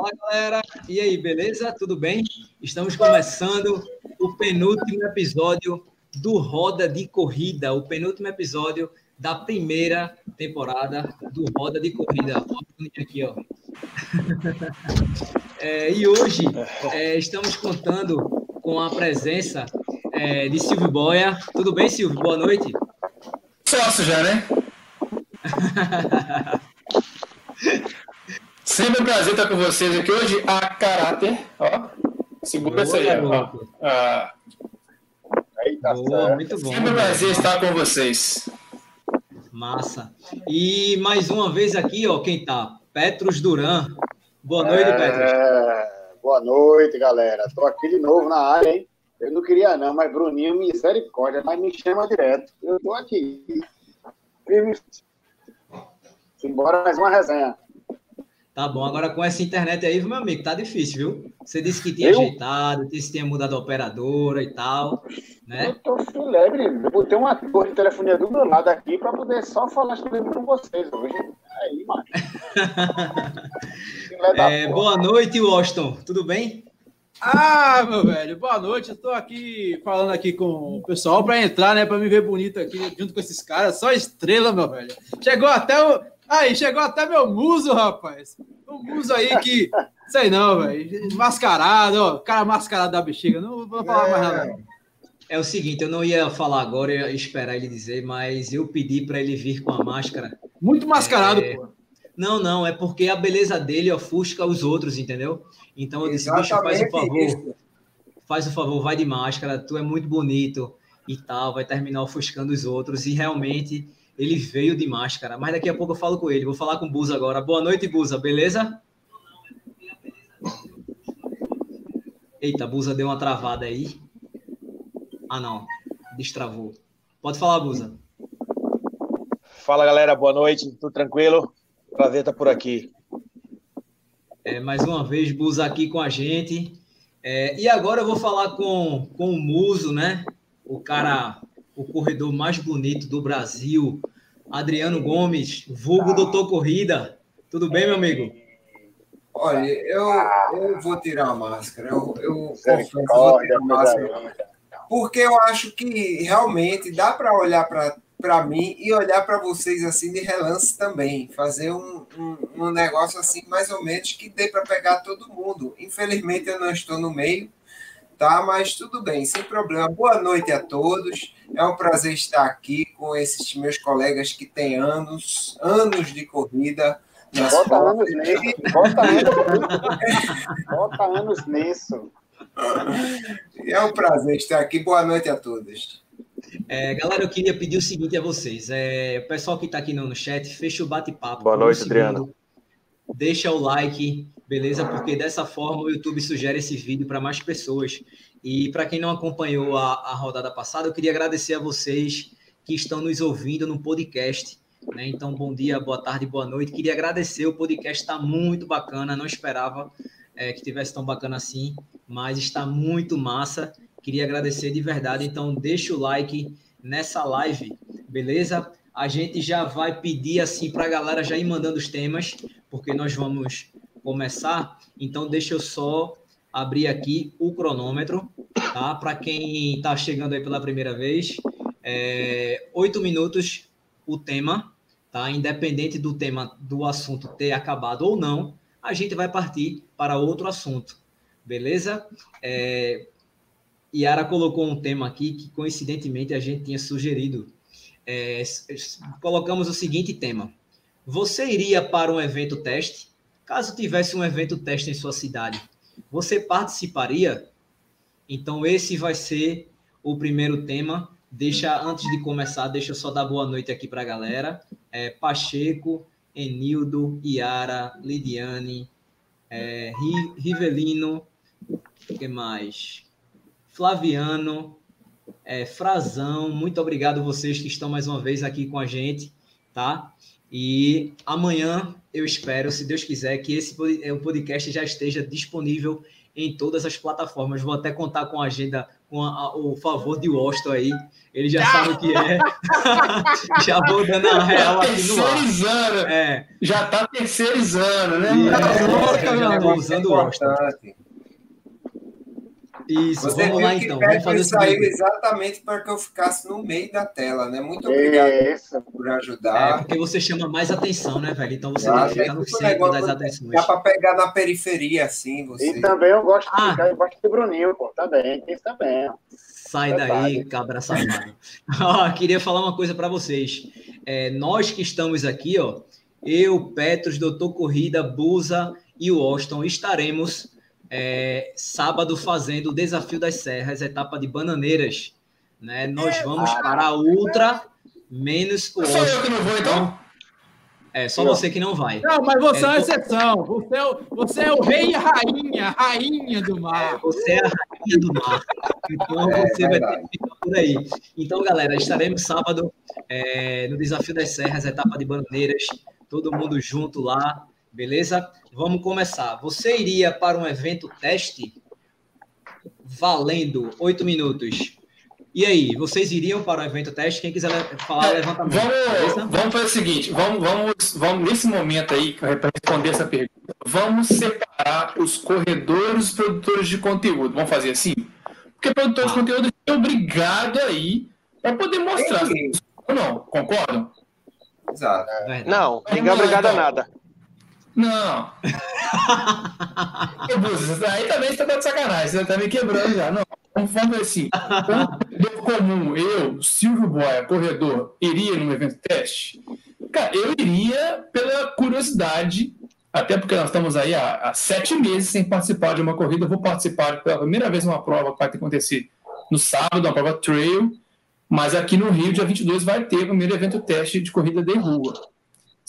Fala galera, e aí, beleza? Tudo bem? Estamos começando o penúltimo episódio do Roda de Corrida, o penúltimo episódio da primeira temporada do Roda de Corrida. Aqui, ó. É, e hoje é, estamos contando com a presença é, de Silvio Boia. Tudo bem, Silvio? Boa noite. Sócio já, né? Sempre um prazer estar com vocês aqui hoje. A caráter, ó. Segura essa aí, ó. Ah. Eita, Boa, muito bom. Sempre um prazer estar com vocês. Massa. E mais uma vez aqui, ó, quem tá? Petros Duran. Boa noite, é... Petros. Boa noite, galera. Estou aqui de novo na área, hein? Eu não queria não, mas Bruninho, misericórdia, mas me chama direto. Eu estou aqui. Simbora mais uma resenha. Tá bom, agora com essa internet aí, meu amigo, tá difícil, viu? Você disse que tinha eu? ajeitado, disse que tinha mudado a operadora e tal, né? Eu tô filebre, eu botei uma torre de telefonia do meu lado aqui para poder só falar com vocês hoje. Aí, mano. é, boa noite, Washington, tudo bem? Ah, meu velho, boa noite. Eu tô aqui falando aqui com o pessoal para entrar, né, para me ver bonito aqui junto com esses caras. Só estrela, meu velho. Chegou até o Aí, chegou até meu muso, rapaz. Um muso aí que. Sei não, velho. Mascarado, ó. Cara mascarado da bexiga. Não vou falar é... mais nada. É o seguinte, eu não ia falar agora, eu ia esperar ele dizer, mas eu pedi para ele vir com a máscara. Muito mascarado, é... pô. Não, não, é porque a beleza dele ofusca os outros, entendeu? Então eu disse, bicho, faz o favor. Isso. Faz o favor, vai de máscara, tu é muito bonito e tal, vai terminar ofuscando os outros. E realmente ele veio de máscara, mas daqui a pouco eu falo com ele. Vou falar com o Buza agora. Boa noite, Buza, beleza? Eita, Buza deu uma travada aí. Ah, não. Destravou. Pode falar, Buza. Fala, galera. Boa noite. Tudo tranquilo? Prazer estar por aqui. É, mais uma vez, Buza aqui com a gente. É, e agora eu vou falar com, com o Muso, né? O cara o corredor mais bonito do Brasil, Adriano Gomes, vulgo ah. Doutor Corrida. Tudo bem, meu amigo? Olha, eu, eu vou tirar a máscara. Eu, eu confesso, vou tirar a máscara. Porque eu acho que realmente dá para olhar para mim e olhar para vocês assim de relance também. Fazer um, um, um negócio assim, mais ou menos, que dê para pegar todo mundo. Infelizmente, eu não estou no meio tá? Mas tudo bem, sem problema. Boa noite a todos. É um prazer estar aqui com esses meus colegas que têm anos, anos de corrida. Bota anos nisso. Bota anos, bota anos nisso. É um prazer estar aqui. Boa noite a todos. É, galera, eu queria pedir o seguinte a vocês. É, o pessoal que está aqui no, chat, fecha o bate-papo. Boa noite, Adriano. Deixa o like, beleza? Porque dessa forma o YouTube sugere esse vídeo para mais pessoas. E para quem não acompanhou a, a rodada passada, eu queria agradecer a vocês que estão nos ouvindo no podcast. Né? Então, bom dia, boa tarde, boa noite. Queria agradecer, o podcast está muito bacana, não esperava é, que tivesse tão bacana assim, mas está muito massa. Queria agradecer de verdade. Então, deixa o like nessa live, beleza? A gente já vai pedir assim para a galera já ir mandando os temas, porque nós vamos começar, então deixa eu só abrir aqui o cronômetro, tá? Para quem está chegando aí pela primeira vez, é, oito minutos o tema, tá? Independente do tema do assunto ter acabado ou não, a gente vai partir para outro assunto, beleza? É, Yara colocou um tema aqui que coincidentemente a gente tinha sugerido. É, colocamos o seguinte tema: Você iria para um evento teste? Caso tivesse um evento teste em sua cidade, você participaria? Então, esse vai ser o primeiro tema. Deixa, antes de começar, deixa eu só dar boa noite aqui para a galera. É, Pacheco, Enildo, Iara, Lidiane, é, Rivelino, que mais? Flaviano, é, Frazão, muito obrigado vocês que estão mais uma vez aqui com a gente, tá? E amanhã eu espero, se Deus quiser, que esse o podcast já esteja disponível em todas as plataformas. Vou até contar com a agenda com a, o favor de Washington aí. Ele já sabe o que é. já vou dando a real aqui no ar. É. Já está terceirizando, né? É, já, já tô usando o Washington. Isso, Você vamos lá então. Vamos fazer saiu exatamente para que eu ficasse no meio da tela, né? Muito obrigado Isso. por ajudar. É porque você chama mais atenção, né, velho? Então você ah, deve ficar no centro das atenções. Dá para pegar na periferia, assim. Você. E também eu gosto de ah. ficar embaixo do Bruninho, pô. Também, tem isso também. Sai daí, cabra safado. ó, queria falar uma coisa para vocês. É, nós que estamos aqui, ó, eu, Petros, Doutor Corrida, Busa e o Austin estaremos é, sábado fazendo o Desafio das Serras, etapa de Bananeiras. Né? Nós é, vamos para a Ultra, menos o Só eu que não vou, então? É, só você que não vai. Não, mas você é, é uma exceção. Você é, o, você é o rei e a rainha, rainha do mar. É, você é a rainha do mar. Então é, você vai ter que ficar por aí. Então, galera, estaremos sábado é, no Desafio das Serras, etapa de Bananeiras, todo mundo junto lá. Beleza? Vamos começar. Você iria para um evento teste valendo oito minutos. E aí, vocês iriam para o evento teste? Quem quiser falar, levanta a mão. Vamos, vamos fazer o seguinte: vamos, vamos, vamos nesse momento aí, para responder essa pergunta, vamos separar os corredores e os produtores de conteúdo. Vamos fazer assim? Porque produtor ah. de conteúdo é obrigado aí para poder mostrar. Ou não? Concordam? Exato. Não, ninguém é obrigado a nada. Não. aí também você tá dando sacanagem, você tá me quebrando já. Não, vamos fazer assim. Um comum, eu, Silvio Boia, corredor, iria num evento teste? Cara, eu iria pela curiosidade, até porque nós estamos aí há, há sete meses sem participar de uma corrida. Eu vou participar pela primeira vez numa prova que vai acontecer no sábado, uma prova trail, mas aqui no Rio, dia 22, vai ter o primeiro evento teste de corrida de rua.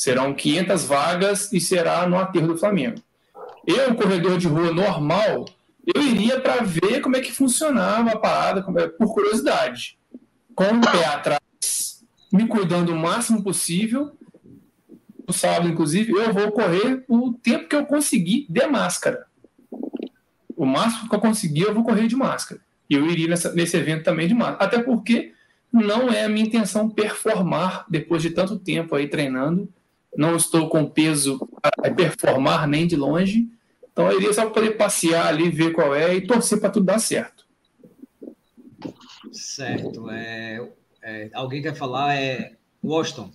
Serão 500 vagas e será no aterro do Flamengo. Eu, corredor de rua normal, eu iria para ver como é que funcionava a parada, é, por curiosidade. Com o pé atrás, me cuidando o máximo possível. No sábado, inclusive, eu vou correr o tempo que eu conseguir de máscara. O máximo que eu conseguir, eu vou correr de máscara. E eu iria nessa, nesse evento também de máscara. Até porque não é a minha intenção performar depois de tanto tempo aí treinando não estou com peso para performar nem de longe. Então eu iria só poder passear ali, ver qual é e torcer para tudo dar certo. Certo. É, é, alguém quer falar? É Washington.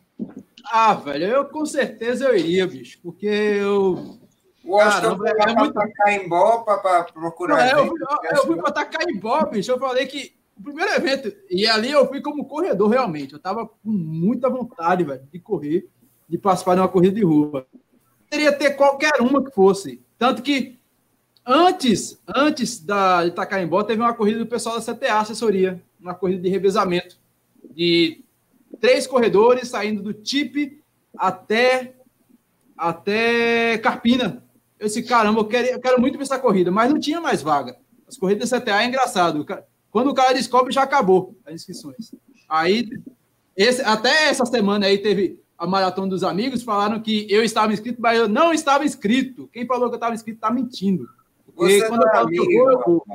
Ah, velho, eu com certeza eu iria, bicho, porque eu. Washington foi é muito... para Caimbó para procurar. Não, eu, fui, eu, eu fui para Caimbó, bicho. Eu falei que o primeiro evento, e ali eu fui como corredor realmente. Eu tava com muita vontade, velho, de correr de participar de uma corrida de rua. Poderia ter qualquer uma que fosse. Tanto que antes, antes da Itacaimbó, teve uma corrida do pessoal da CTA Assessoria, uma corrida de revezamento, de três corredores saindo do TIP até, até Carpina. Eu disse, caramba, eu quero, eu quero muito ver essa corrida, mas não tinha mais vaga. As corridas da CTA é engraçado. Quando o cara descobre, já acabou as inscrições. Aí, esse, até essa semana aí teve a Maratona dos Amigos, falaram que eu estava inscrito, mas eu não estava inscrito. Quem falou que eu estava inscrito está mentindo. Você quando eu é falo que eu vou.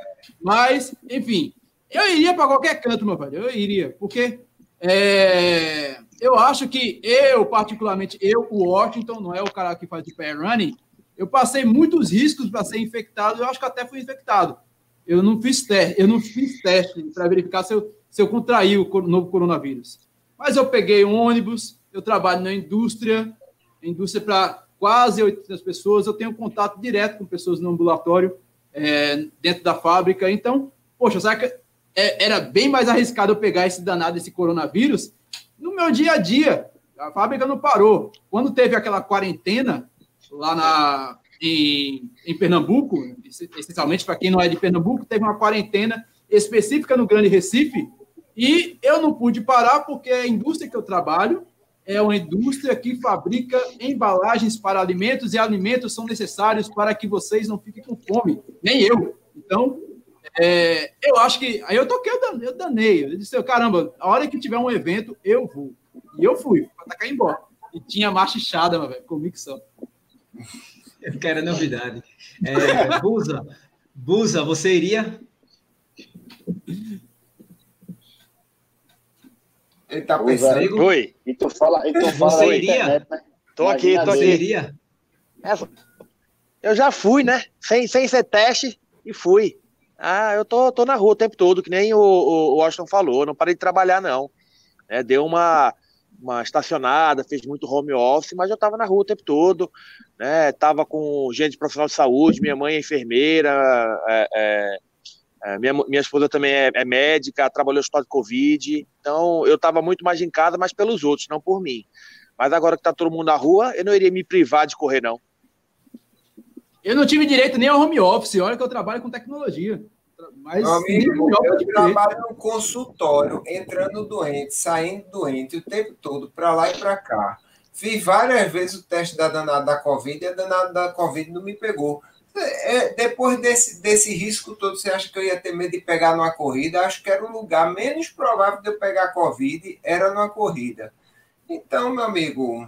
Mas, enfim, eu iria para qualquer canto, meu velho. Eu iria, porque é, eu acho que eu, particularmente, eu, o Washington, não é o cara que faz de pé running, eu passei muitos riscos para ser infectado, eu acho que até fui infectado. Eu não fiz teste, eu não fiz teste para verificar se eu, se eu contraí o novo coronavírus. Mas eu peguei um ônibus, eu trabalho na indústria, indústria para quase 800 pessoas, eu tenho contato direto com pessoas no ambulatório, é, dentro da fábrica. Então, poxa, que é, era bem mais arriscado eu pegar esse danado, esse coronavírus, no meu dia a dia. A fábrica não parou. Quando teve aquela quarentena lá na, em, em Pernambuco, essencialmente para quem não é de Pernambuco, teve uma quarentena específica no Grande Recife, e eu não pude parar porque a indústria que eu trabalho é uma indústria que fabrica embalagens para alimentos e alimentos são necessários para que vocês não fiquem com fome, nem eu. Então, é, eu acho que. Aí eu toquei, eu danei. Eu disse, caramba, a hora que tiver um evento, eu vou. E eu fui, para tacar embora. E tinha machichada, velho, convicção. Quero novidade. É, Busa, Busa, você iria? Ele tá pensando. Oi. E tu fala, e tu fala Você iria? internet, né? Tô aqui, tô Você aqui. iria? Essa- Eu já fui, né? Sem, sem ser teste e fui. Ah, eu tô, tô na rua o tempo todo, que nem o, o, o Washington falou. Não parei de trabalhar, não. É, deu uma, uma estacionada, fez muito home office, mas eu tava na rua o tempo todo. Né? Tava com gente profissional de saúde, minha mãe é enfermeira, é, é, é, minha, minha esposa também é, é médica, trabalhou no hospital de Covid. Então, eu tava muito mais em casa, mas pelos outros, não por mim. Mas agora que tá todo mundo na rua, eu não iria me privar de correr, não. Eu não tive direito nem ao home office, olha que eu trabalho com tecnologia. Mas amigo, eu eu direito. trabalho no consultório, entrando doente, saindo doente o tempo todo, para lá e para cá. Fiz várias vezes o teste da danada da Covid e a danada da Covid não me pegou. É, depois desse, desse risco todo, você acha que eu ia ter medo de pegar numa corrida? Acho que era o lugar menos provável de eu pegar Covid, era numa corrida. Então, meu amigo.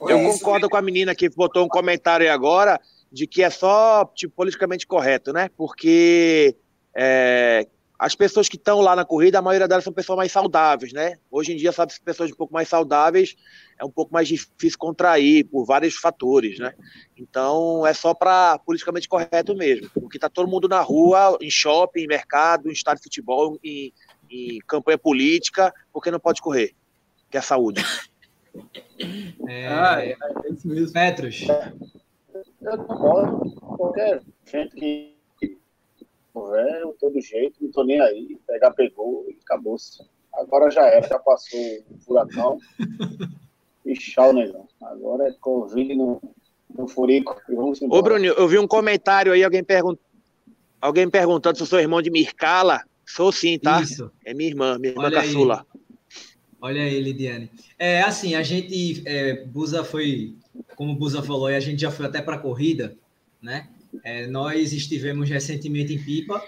Eu concordo com a menina que botou um comentário aí agora de que é só tipo, politicamente correto, né? Porque é, as pessoas que estão lá na corrida, a maioria delas são pessoas mais saudáveis, né? Hoje em dia, sabe, se pessoas um pouco mais saudáveis é um pouco mais difícil contrair por vários fatores, né? Então é só para politicamente correto mesmo, porque tá todo mundo na rua, em shopping, em mercado, em estádio de futebol, em, em campanha política, porque não pode correr, que é saúde. É, Ah, é, é isso mesmo. Petros, Eu concordo. Qualquer gente que houver, eu tô do jeito, não tô nem aí. Pegar, pegou e acabou-se. Agora já era, já passou o furacão. E tchau, negão. Agora é Covid no, no furico. Vamos embora. Ô, Bruninho, eu vi um comentário aí, alguém, pergun alguém perguntando se eu sou irmão de Mircala. Sou sim, tá? isso. É minha irmã, minha irmã Olha aí. caçula. Olha aí, Lidiane. É assim, a gente, é, Busa foi, como o Busa falou, e a gente já foi até para a corrida, né? É, nós estivemos recentemente em Pipa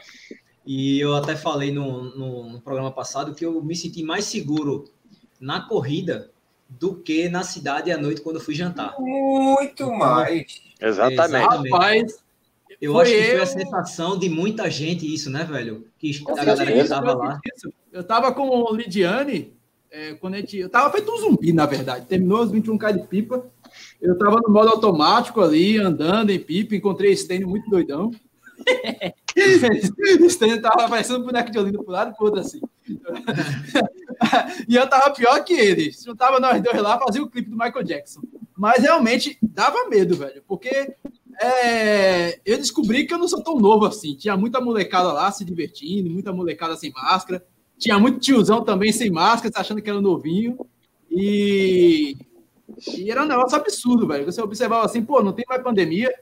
e eu até falei no, no, no programa passado que eu me senti mais seguro na corrida do que na cidade à noite quando eu fui jantar. Muito mais. Exatamente. Rapaz, Eu Foi acho que foi eu- a sensação de muita gente isso, né, velho? Que a galera que estava lá. Isso. Eu tava com o Lidiane, é, quando a gente. Eu tava feito um zumbi, na verdade. Terminou os 21K de pipa. Eu tava no modo automático ali, andando em pipa, encontrei Stênio muito doidão. Stênio tava parecendo um boneco de Olinda pro lado e pro outro assim. e eu tava pior que ele. Se juntava nós dois lá, fazia o clipe do Michael Jackson. Mas realmente dava medo, velho, porque é, eu descobri que eu não sou tão novo assim. Tinha muita molecada lá se divertindo, muita molecada sem máscara. Tinha muito tiozão também sem máscara, se achando que era novinho. E, e era um negócio absurdo, velho. Você observava assim, pô, não tem mais pandemia.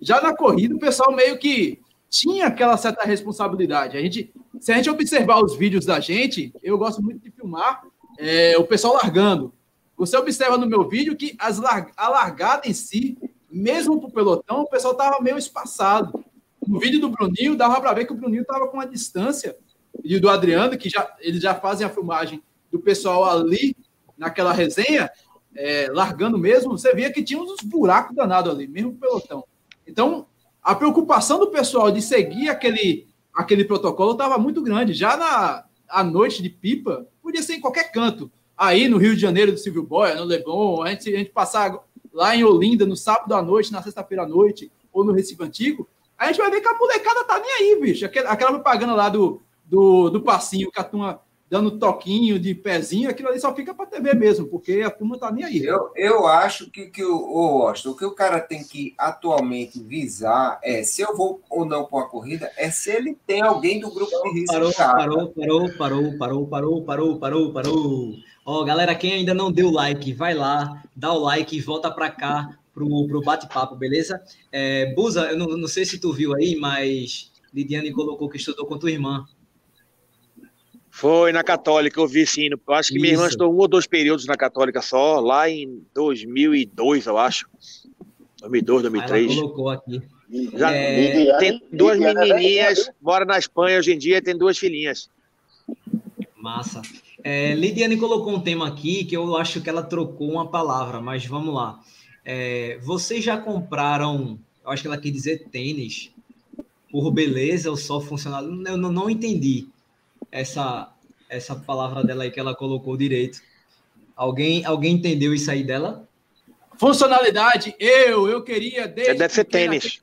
Já na corrida, o pessoal meio que tinha aquela certa responsabilidade. A gente, se a gente observar os vídeos da gente, eu gosto muito de filmar é, o pessoal largando. Você observa no meu vídeo que as lar- a largada em si, mesmo pro pelotão, o pessoal tava meio espaçado. No vídeo do Bruninho, dava para ver que o Bruninho tava com uma distância e do Adriano, que já eles já fazem a filmagem do pessoal ali naquela resenha, é, largando mesmo, você via que tinha uns buracos danados ali, mesmo pelotão. Então, a preocupação do pessoal de seguir aquele, aquele protocolo estava muito grande. Já na a noite de pipa, podia ser em qualquer canto. Aí no Rio de Janeiro do Silvio Boia, no Leblon, a gente, a gente passar lá em Olinda no sábado à noite, na sexta-feira à noite, ou no Recife Antigo, a gente vai ver que a molecada tá nem aí, bicho. Aquela, aquela propaganda lá do, do, do passinho, que a turma dando toquinho de pezinho, aquilo ali só fica para TV mesmo, porque a turma tá nem aí. Eu, eu acho que, que o, o, Washington, o que o cara tem que atualmente visar é se eu vou ou não para uma corrida, é se ele tem alguém do grupo de risco. Parou, parou, parou, parou, parou, parou, parou, parou, parou. Ó, galera, quem ainda não deu like, vai lá, dá o like e volta pra cá pro, pro bate-papo, beleza? É, Buza, eu não, não sei se tu viu aí, mas Lidiane colocou que estudou com tua irmã. Foi na Católica, eu vi sim. Eu acho que minha irmã Isso. estudou um ou dois períodos na Católica só, lá em 2002, eu acho. 2002, Aí ela 2003. colocou aqui. Já É, Tem duas Lidiane é menininhas, mora na Espanha hoje em dia, tem duas filhinhas. Massa. É, Lidiane colocou um tema aqui que eu acho que ela trocou uma palavra, mas vamos lá. É, vocês já compraram, eu acho que ela quer dizer tênis, por beleza ou só funcionalidade. Eu não, não entendi essa, essa palavra dela aí que ela colocou direito. Alguém, alguém entendeu isso aí dela? Funcionalidade, eu, eu queria desde. Deve ser tênis.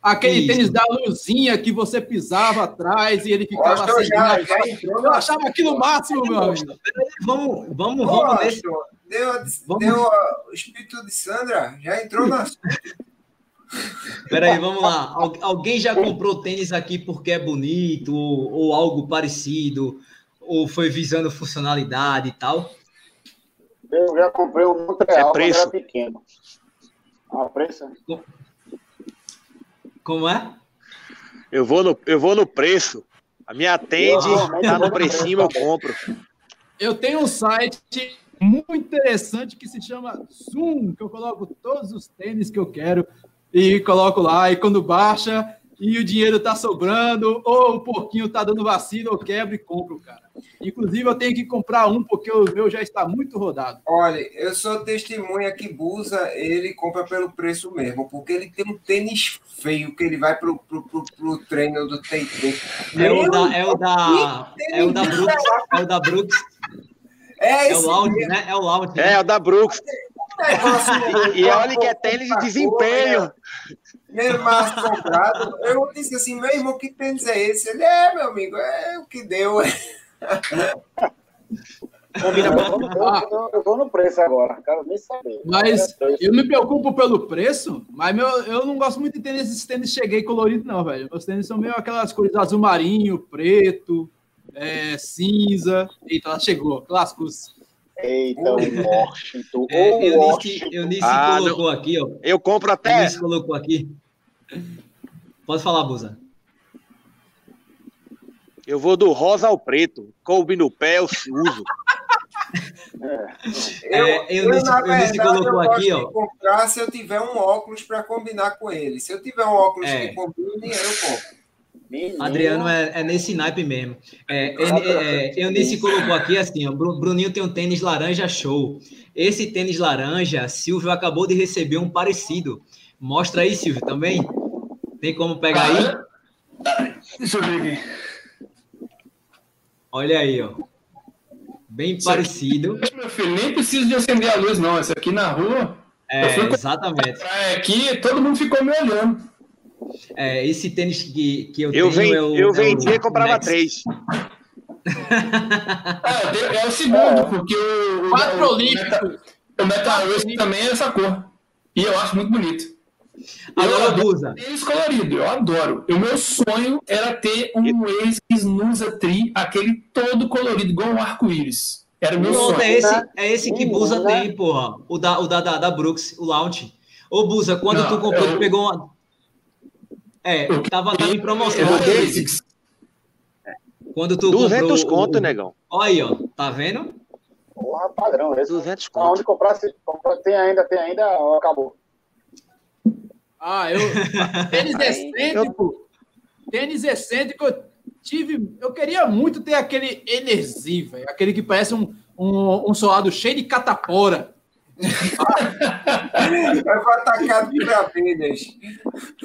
Aquele tênis da luzinha que você pisava atrás e ele ficava assim. Já, já eu achava aquilo máximo, meu amigo. Vamos, vamos, vamos nesse. Deu, deu o espírito de Sandra, já entrou na. Peraí, vamos lá. Alguém já comprou tênis aqui porque é bonito ou, ou algo parecido? Ou foi visando funcionalidade e tal? Eu já comprei um Montreal é quando era pequeno. A preço? Como é? Eu vou no, eu vou no preço. A minha atende, tá no precinho, eu compro. Eu tenho um site muito interessante que se chama Zoom, que eu coloco todos os tênis que eu quero e coloco lá. E quando baixa e o dinheiro tá sobrando, ou o porquinho tá dando vacina, eu quebro e compro, cara. Inclusive, eu tenho que comprar um, porque o meu já está muito rodado. Olha, eu sou testemunha que Busa, ele compra pelo preço mesmo, porque ele tem um tênis feio que ele vai pro, pro, pro, pro treino do TT. É o da, é o da, é o da Brooks, é o da Brooks. É, é o Loud, né? É o Loud. Né? É, o da Brooks. E, e olha que é tênis de desempenho. Meu massa comprado. Eu disse assim, meu irmão, que tênis é esse? Ele é, meu amigo, é o que deu. Eu, eu, eu, vou no preço agora, quero nem saber. Mas eu me preocupo pelo preço, mas meu, eu não gosto muito de tênis, esses tênis cheguei colorido, não, velho. Meus tênis são meio aquelas cores azul marinho, preto, é, cinza. Eita, ela chegou, clássicos. Eita, o Washington. É, eu Washington. eu Eunice ah, colocou não. aqui, ó. Eu compro até. Eunice colocou aqui. Pode falar, Busa. Eu vou do rosa ao preto. Coube no pé, eu uso. É, eu, é, eu, eu, na verdade, colocou eu aqui, ó. comprar se eu tiver um óculos para combinar com ele. Se eu tiver um óculos é. que combine, eu compro. Adriano é, é, nesse naipe mesmo. É, é, é, Eunice colocou aqui assim: ó, Bruninho tem um tênis laranja show. Esse tênis laranja, Silvio acabou de receber um parecido. Mostra aí, Silvio, também. Tem como pegar aí? Deixa eu ver aqui. Olha aí, ó. Bem Isso parecido. Aqui, meu filho, nem preciso de acender a luz, não. Esse aqui na rua. É, exatamente. Aqui, todo mundo ficou me olhando. É, esse tênis que, que eu, eu tenho é o. Eu vendia e comprava Next. três. é, é, o segundo, porque o. Quatro o, olímpicos. O Metal Race também é essa cor. E eu acho muito bonito. Agora, Busa. Tênis colorido, eu adoro. O meu sonho era ter um Ace Nusa Tri, aquele todo colorido, igual um arco-íris. Era o meu Não, sonho. É esse, é esse que Busa tem, porra. O da, o da, da, da Brooks, o Launch. Ô, Busa, quando Não, tu comprou, eu... tu pegou uma. É, tava, tava em promoção. É. Quando tu 200 comprou, conto, o... negão. Olha aí, ó. Tá vendo? Porra, padrão. Esse 200 conto. Onde comprar, se comprar, tem ainda, tem ainda, acabou. Ah, eu. Tênis excêntrico. Tênis excêntrico, eu tive. Eu queria muito ter aquele Energy, velho. Aquele que parece um, um, um solado cheio de catapora. Vai para atacar de abelhas.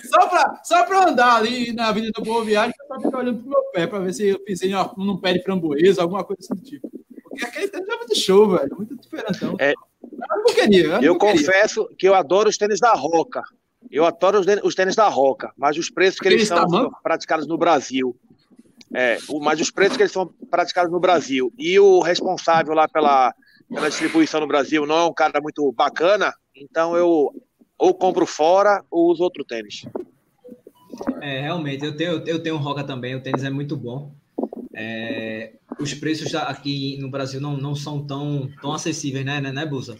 Só para só pra andar ali na Avenida Boa Viagem, eu só ficar olhando pro meu pé, para ver se eu pisei num pé de framboesa, alguma coisa assim do tipo. Porque aquele tênis é muito show, velho. Muito diferentão. É, eu não queria. Eu, eu confesso que eu adoro os tênis da Roca. Eu adoro os tênis da Roca, mas os preços que eles são praticados no Brasil. É, mas os preços que eles são praticados no Brasil e o responsável lá pela, pela distribuição no Brasil não é um cara muito bacana, então eu ou compro fora ou uso outro tênis. É, realmente, eu tenho, eu tenho um Roca também, o tênis é muito bom. É, os preços aqui no Brasil não, não são tão, tão acessíveis, né, né, né Busa?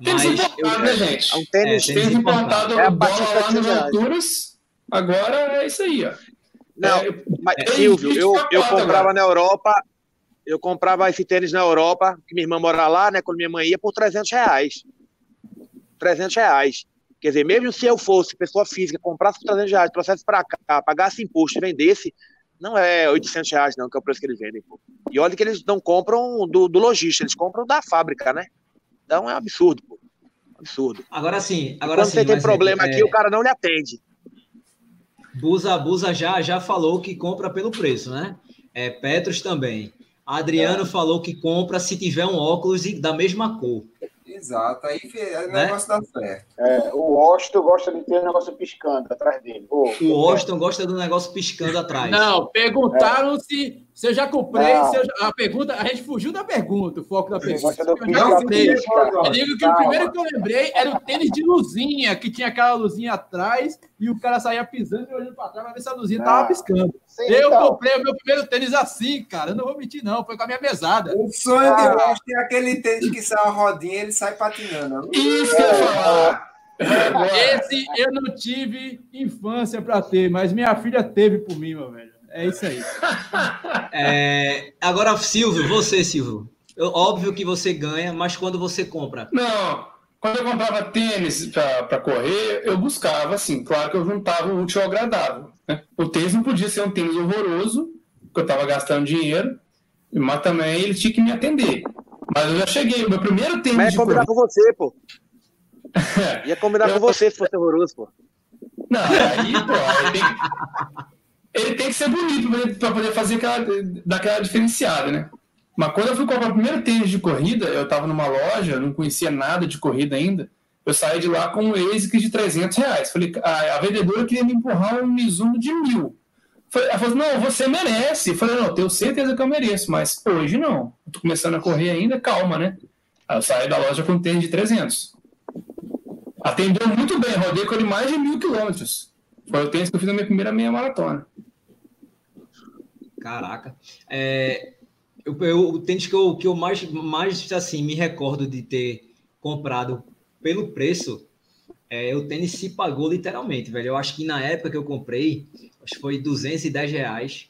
Mas eu, né, gente? É um tênis, é, tênis importado, é bola lá nas alturas. Agora é isso aí, ó. Não, é, mas, é, Silvio, eu, eu comprava na Europa, eu comprava esse tênis na Europa, que minha irmã mora lá, né, quando minha mãe ia, por 300 reais. 300 reais. Quer dizer, mesmo se eu fosse pessoa física, comprasse por 300 reais, trouxesse para cá, pagasse imposto e vendesse, não é 800 reais, não, que é o preço que eles vendem. Pô. E olha que eles não compram do, do lojista, eles compram da fábrica, né? Então é um absurdo, pô. Absurdo. Agora sim, agora quando sim. você tem problema é... aqui, o cara não lhe atende. Busa, Busa já, já falou que compra pelo preço, né? É, Petros também. Adriano é. falou que compra se tiver um óculos da mesma cor. Exato, aí o né? negócio dá certo. É, o Washington gosta de ter um negócio piscando atrás dele. Pô, o Washington gosta do negócio piscando atrás. Não, perguntaram é. se se eu já comprei, eu, a pergunta, a gente fugiu da pergunta, o foco da pergunta. Eu, já comprei. eu digo que o primeiro que eu lembrei era o tênis de luzinha, que tinha aquela luzinha atrás e o cara saía pisando e olhando para trás para ver se a luzinha estava piscando. Sim, eu então. comprei o meu primeiro tênis assim, cara. Eu não vou mentir, não. Foi com a minha mesada. O sonho ah. de baixo é aquele tênis que sai a rodinha e ele sai patinando. Isso que eu ia falar. Esse eu não tive infância para ter, mas minha filha teve por mim, meu velho. É isso aí. É, agora, Silvio, você, Silvio. Eu, óbvio que você ganha, mas quando você compra? Não, quando eu comprava tênis para correr, eu buscava, assim, claro que eu juntava o útil ao agradável. Né? O tênis não podia ser um tênis horroroso, porque eu estava gastando dinheiro, mas também ele tinha que me atender. Mas eu já cheguei, o meu primeiro tênis. Mas ia combinar com você, pô. ia combinar eu... com você se fosse horroroso, pô. Não, aí, pô, aí tem ele tem que ser bonito para poder fazer aquela, daquela diferenciada, né? Mas quando eu fui comprar o primeiro tênis de corrida, eu estava numa loja, não conhecia nada de corrida ainda. Eu saí de lá com um ASICS de 300 reais. Falei, a, a vendedora queria me empurrar um Mizuno de mil. Falei, ela falou, não, você merece. Eu falei, não, tenho certeza que eu mereço, mas hoje não. Estou começando a correr ainda, calma, né? Aí eu saí da loja com um tênis de 300. Atendeu muito bem, rodei com ele mais de mil quilômetros. Foi o tênis que eu fiz na minha primeira meia maratona. Caraca. É, eu, eu, o tênis que eu, que eu mais, mais assim, me recordo de ter comprado pelo preço, é, o tênis se pagou literalmente, velho. Eu acho que na época que eu comprei, acho que foi 210 reais.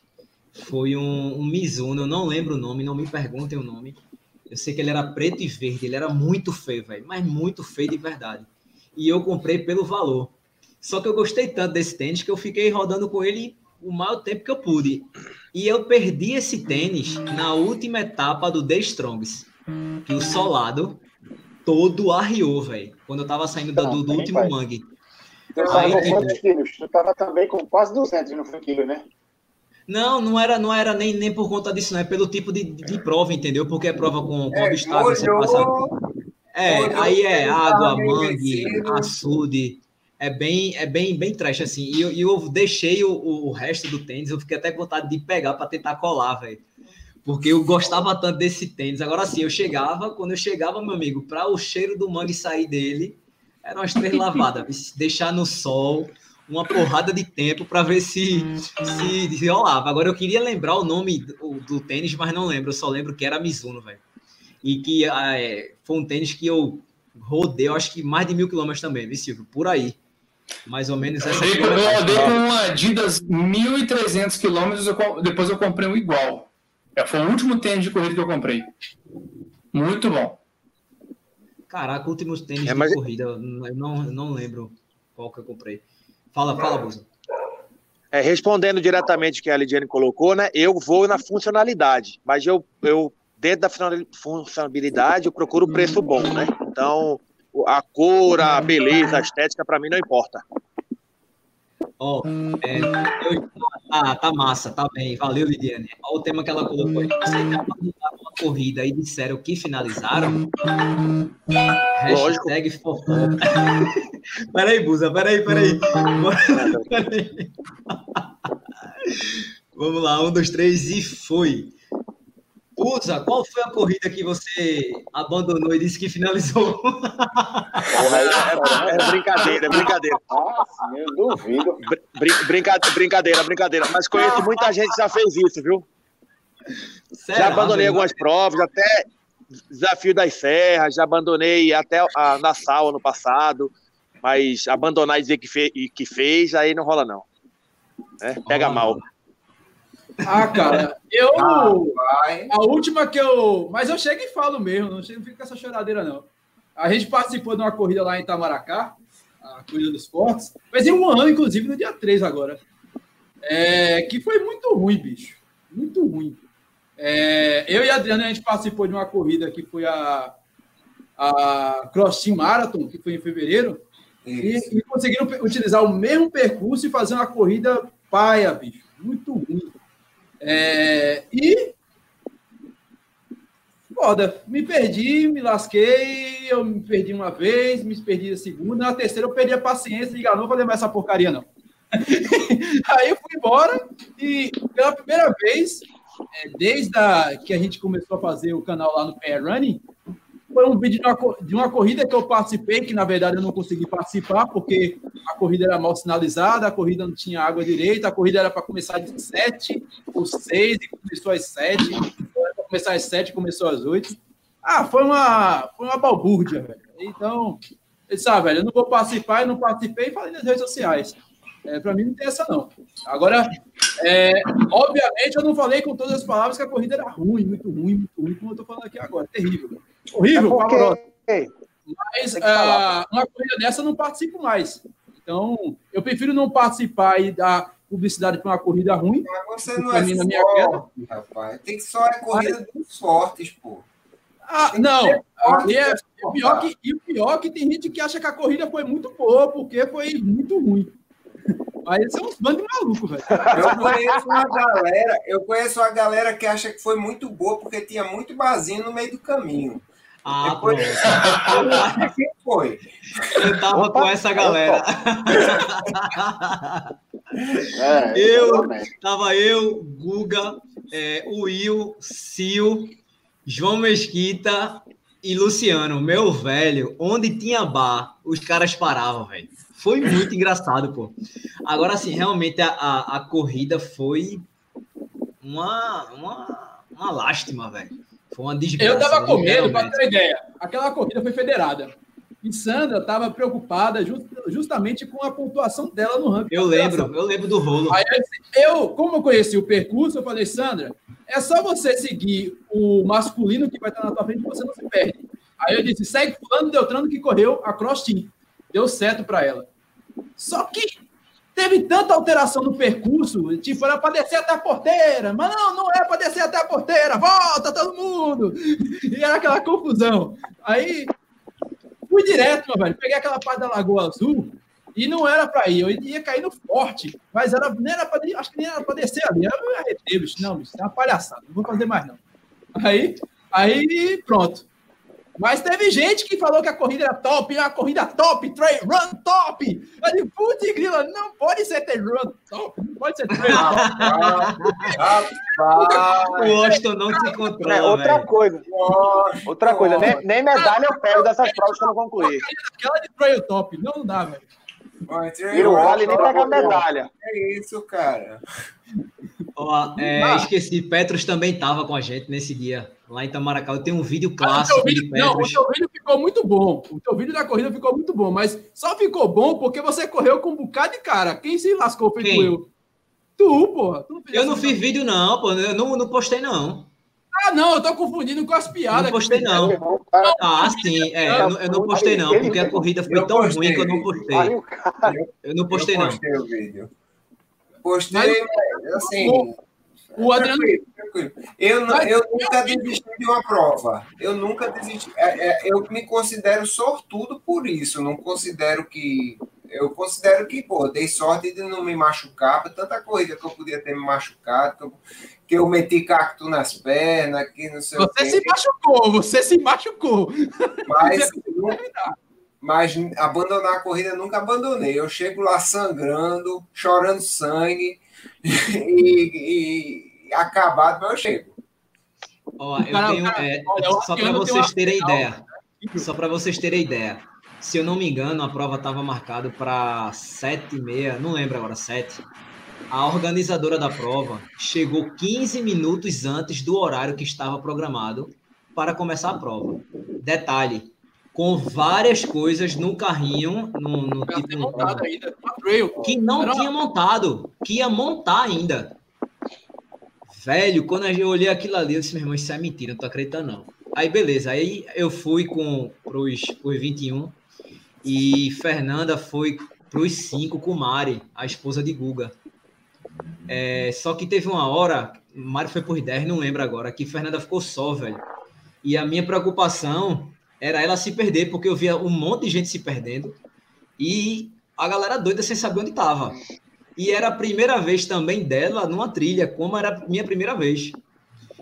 Foi um, um Mizuno, eu não lembro o nome, não me perguntem o nome. Eu sei que ele era preto e verde, ele era muito feio, velho, mas muito feio de verdade. E eu comprei pelo valor. Só que eu gostei tanto desse tênis que eu fiquei rodando com ele o maior tempo que eu pude. E eu perdi esse tênis na última etapa do The Strongs. Que o solado todo arriou, velho. Quando eu tava saindo do, do, último pai. mangue. Eu tava com tipo... quilos? Tu tava também com quase 200 no quilo, né? Não, não era, não era nem, nem por conta disso, não. É pelo tipo de, de prova, entendeu? Porque é prova com, com é, obstáculos. É, aí é água, mangue, açude é bem, é bem, bem trash, assim. E eu, eu deixei o, o resto do tênis, eu fiquei até com vontade de pegar para tentar colar, velho. Porque eu gostava tanto desse tênis. Agora sim, eu chegava, quando eu chegava, meu amigo, para o cheiro do mangue sair dele, eram umas três lavadas. deixar no sol, uma porrada de tempo para ver se, se, se rolava. Agora eu queria lembrar o nome do, do, tênis, mas não lembro. Eu só lembro que era Mizuno, velho. E que é, foi um tênis que eu rodei, eu acho que mais de mil quilômetros também, viu, Silvio? Por aí. Mais ou menos essa. Eu, eu rodei com um Adidas 1.300 quilômetros, depois eu comprei um igual. É, foi o último tênis de corrida que eu comprei. Muito bom. Caraca, últimos tênis é, mas... de corrida, eu não, não lembro qual que eu comprei. Fala, fala, Busa. É, respondendo diretamente o que a Lidiane colocou, né? Eu vou na funcionalidade, mas eu, eu dentro da funcionalidade eu procuro o preço bom, né? Então, a cor, a beleza, a estética, para mim não importa. Ó, oh, é, tá, tá massa, tá bem. Valeu, Lidiane. Olha o tema que ela colocou aí. Você já uma corrida e disseram que finalizaram? Hashtag fofoca. peraí, Busa, peraí, peraí. peraí. Vamos lá, um, dois, três e foi. Usa, qual foi a corrida que você abandonou e disse que finalizou? é, é, brincadeira, é brincadeira. Ah, sim, eu duvido. Brin brincadeira, brincadeira, brincadeira. Mas conheço muita gente que já fez isso, viu? já abandonei algumas provas, até desafio das serras, já abandonei até a Nassau ano passado, mas abandonar e dizer que, fe que fez, aí não rola não. É, pega mal. Ah, cara, eu. Ah, a última que eu. Mas eu chego e falo mesmo, não chego, fico com essa choradeira, não. A gente participou de uma corrida lá em Itamaracá, a Corrida dos Fortes, mas em um ano, inclusive, no dia 3 agora. É, que foi muito ruim, bicho. Muito ruim. É, eu e a Adriana, a gente participou de uma corrida que foi a, a Cross Team Marathon, que foi em fevereiro. E, e, conseguiram utilizar o mesmo percurso e fazer uma corrida paia, bicho. Muito ruim. É, e. Foda, me perdi, me lasquei, eu me perdi uma vez, me perdi a segunda, na terceira eu perdi a paciência ah, não vou levar essa porcaria, não. Aí eu fui embora e pela primeira vez, é, desde a, que a gente começou a fazer o canal lá no PR Running, foi um vídeo de uma, de uma, corrida que eu participei, que na verdade eu não consegui participar, porque a corrida era mal sinalizada, a corrida não tinha água direita, a corrida era para começar de 7 ou 6 e começou às 7. Era para começar às 7 começou às 8. Ah, foi uma, foi uma balbúrdia, velho. Então, ele sabe, ah, velho, eu não vou participar, eu não participei falei nas redes sociais. É, para mim não tem essa, não. Agora, é, obviamente, eu não falei com todas as palavras que a corrida era ruim, muito ruim, muito ruim, como eu estou falando aqui agora. Terrível. Horrível, é porque... Mas uh, uma corrida dessa eu não participo mais. Então, eu prefiro não participar e dar publicidade para uma corrida ruim. Mas você não é forte, rapaz. Tem que só é corrida dos fortes, pô. Ah, não. e, é, e, pior que, e o pior que tem gente que acha que a corrida foi muito boa, porque foi muito ruim. Mas são uns bandos de maluco, velho. Eu conheço uma galera, eu conheço uma galera que acha que foi muito boa porque tinha muito barzinho no meio do caminho. Ah, Depois... pronto. Quem foi? Eu tava Opa, com essa galera. É, eu tava eu, Guga, é, Will, Sil, João Mesquita e Luciano, meu velho, onde tinha bar, os caras paravam, velho. Foi muito engraçado, pô. Agora, assim, realmente a, a, a corrida foi uma, uma, uma lástima, velho. Foi uma desgraça. Eu tava com medo, pra ter ideia. Aquela corrida foi federada. E Sandra estava preocupada just, justamente com a pontuação dela no ranking. Eu lembro, eu lembro do rolo. Aí, eu, como eu conheci o percurso, eu falei, Sandra, é só você seguir o masculino que vai estar na tua frente e você não se perde. Aí eu disse, segue fulano Deltrano que correu a cross team. Deu certo para ela. Só que teve tanta alteração no percurso, tipo, era para descer até a porteira, mas não, não é para descer até a porteira, volta todo mundo! E era aquela confusão. Aí fui direto, meu velho, peguei aquela parte da Lagoa Azul e não era para ir, eu ia cair no forte, mas era, nem era para acho que nem era para descer ali. Eu me arretei, bicho, não, bicho, é uma palhaçada, não vou fazer mais não. Aí, aí pronto. Mas teve gente que falou que a corrida era top, a corrida top, trail run top. Eu digo, putz, grila, não pode ser trail run top, não pode ser trail run. o Washington não se controla. É, outra véio. coisa. outra coisa, nem, nem, medalha eu pego dessas provas que eu não concluí. Aquela de trail top, não dá, velho. E não vale nem pegar medalha. É isso, cara. Ó, é, ah. esqueci, Petros também estava com a gente nesse dia lá em Tamaracá. Eu tenho um vídeo clássico ah, vídeo, Não, o seu vídeo ficou muito bom. O seu vídeo da corrida ficou muito bom, mas só ficou bom porque você correu com um bocado de cara. Quem se lascou feito Quem? eu? Tu, porra. Tu não eu não fiz vídeo, não, pô. Eu não, não postei, não. Ah, não, eu tô confundindo com as piadas. Não postei, não. Ah, sim. É, eu, não, eu não postei, não, porque a corrida foi tão ruim que eu não postei. Eu não postei, não. Postei o vídeo. Postei, assim. O Adriano. Tranquilo, tranquilo. Eu, eu nunca desisti de uma prova. Eu nunca desisti. É, é, eu me considero sortudo por isso. Não considero que. Eu considero que, pô, dei sorte de não me machucar. Tanta corrida que eu podia ter me machucado, que eu, que eu meti cacto nas pernas, que não sei você se machucou, você se machucou. Mas, mas abandonar a corrida nunca abandonei. Eu chego lá sangrando, chorando sangue e, e acabado, mas eu chego. Ó, eu cara, tenho, cara, é, só para vocês terem ideia, só para vocês terem ideia, se eu não me engano, a prova estava marcada para sete e meia, não lembro agora, sete. A organizadora da prova chegou 15 minutos antes do horário que estava programado para começar a prova. Detalhe, com várias coisas no carrinho, no, no tipo montado ainda, que não tinha montado, que ia montar ainda. Velho, quando eu olhei aquilo ali, eu disse, meu irmão, isso é mentira, não tô acreditando não. Aí beleza, aí eu fui com pros 21 e Fernanda foi pros 5 com Mari, a esposa de Guga. É, só que teve uma hora, Mari foi por 10, não lembro agora, que Fernanda ficou só, velho. E a minha preocupação era ela se perder, porque eu via um monte de gente se perdendo. E a galera doida sem saber onde estava. E era a primeira vez também dela numa trilha, como era a minha primeira vez.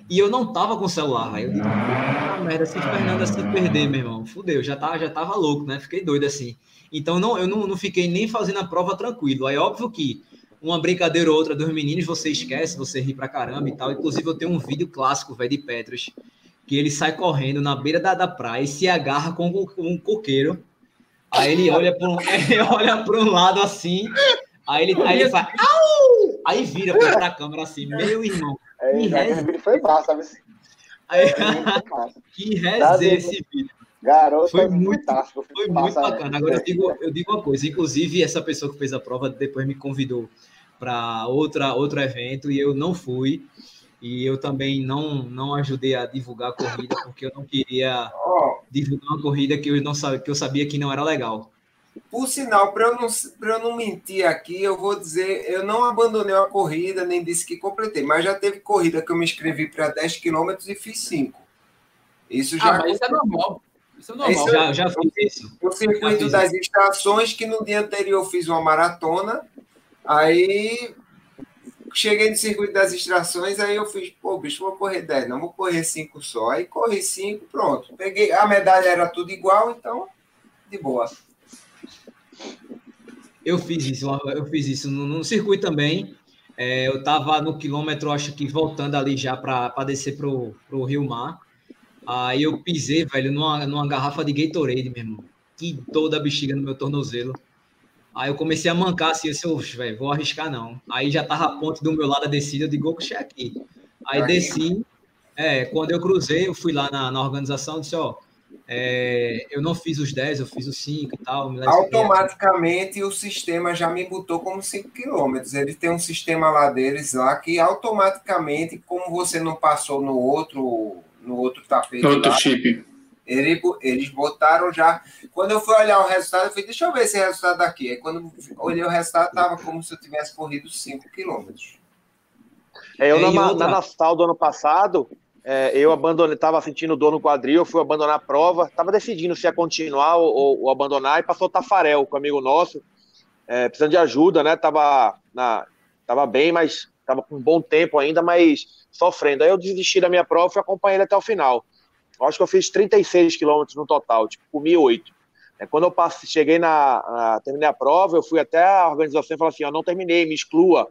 E eu não tava com celular. Aí eu digo, ah, merda, se Fernanda se perder, meu irmão, fudeu, já tava, já tava louco, né? Fiquei doido assim. Então não, eu não, não fiquei nem fazendo a prova tranquilo. Aí óbvio que uma brincadeira ou outra dos meninos você esquece, você ri pra caramba e tal. Inclusive eu tenho um vídeo clássico, velho, de Petros, que ele sai correndo na beira da, da praia e se agarra com um, coqueiro. Aí ele olha para um, olha para um lado assim, aí ele, aí ele faz, Au! Aí vira para a câmera assim, meu irmão. É, que res... foi massa, sabe? Aí, que resenha esse vídeo. Garoto, foi muito, foi muito bacana. Agora eu digo, eu digo uma coisa, inclusive essa pessoa que fez a prova depois me convidou para outra outro evento e eu não fui. E eu também não não ajudei a divulgar a corrida porque eu não queria divulgar uma corrida que eu não sabia que eu sabia que não era legal. Por sinal, para eu, não, eu não mentir aqui, eu vou dizer, eu não abandonei a corrida, nem disse que completei, mas já teve corrida que eu me inscrevi para 10 quilômetros e fiz 5. Isso já. Ah, mas isso é normal. Isso é normal. Isso, já, já fiz isso. O circuito das estações, que no dia anterior eu fiz uma maratona, aí cheguei no circuito das extrações, aí eu fiz, pô, bicho, vou correr 10, não vou correr 5 só. Aí corri 5, pronto. Peguei, a medalha era tudo igual, então, de boa. Eu fiz isso, eu fiz isso no, no circuito também. É, eu tava no quilômetro, acho que voltando ali já para descer pro, pro Rio Mar. Aí eu pisei, velho, numa, numa garrafa de Gatorade, meu irmão. Que toda a bexiga no meu tornozelo. Aí eu comecei a mancar assim, eu disse, velho, vou arriscar não. Aí já tava a ponte do meu lado da descida, eu digo, oxe, aqui. Aí desci, é, quando eu cruzei, eu fui lá na, na organização, disse, ó, é, eu não fiz os 10, eu fiz os 5 e tal. Automaticamente o sistema já me botou como 5 quilômetros. Ele tem um sistema lá deles lá que automaticamente, como você não passou no outro, no outro tapete. Outro lá, chip ele, eles botaram já. Quando eu fui olhar o resultado, eu falei, deixa eu ver esse resultado daqui. Aí quando eu olhei o resultado, estava como se eu tivesse corrido 5 quilômetros. É, eu, na, na Natal do ano passado, é, eu abandonei, estava sentindo dor no quadril, eu fui abandonar a prova, estava decidindo se ia continuar ou, ou, ou, abandonar, e passou o Tafarel, com um amigo nosso, é, precisando de ajuda, né? Tava, na, tava bem, mas tava com um bom tempo ainda, mas sofrendo. Aí eu desisti da minha prova e acompanhei ele até o final. Eu acho que eu fiz 36 quilômetros no total, tipo, comi oito. É, quando eu passei, cheguei na, na, terminei a prova, eu fui até a organização e falei assim, eu não terminei, me exclua.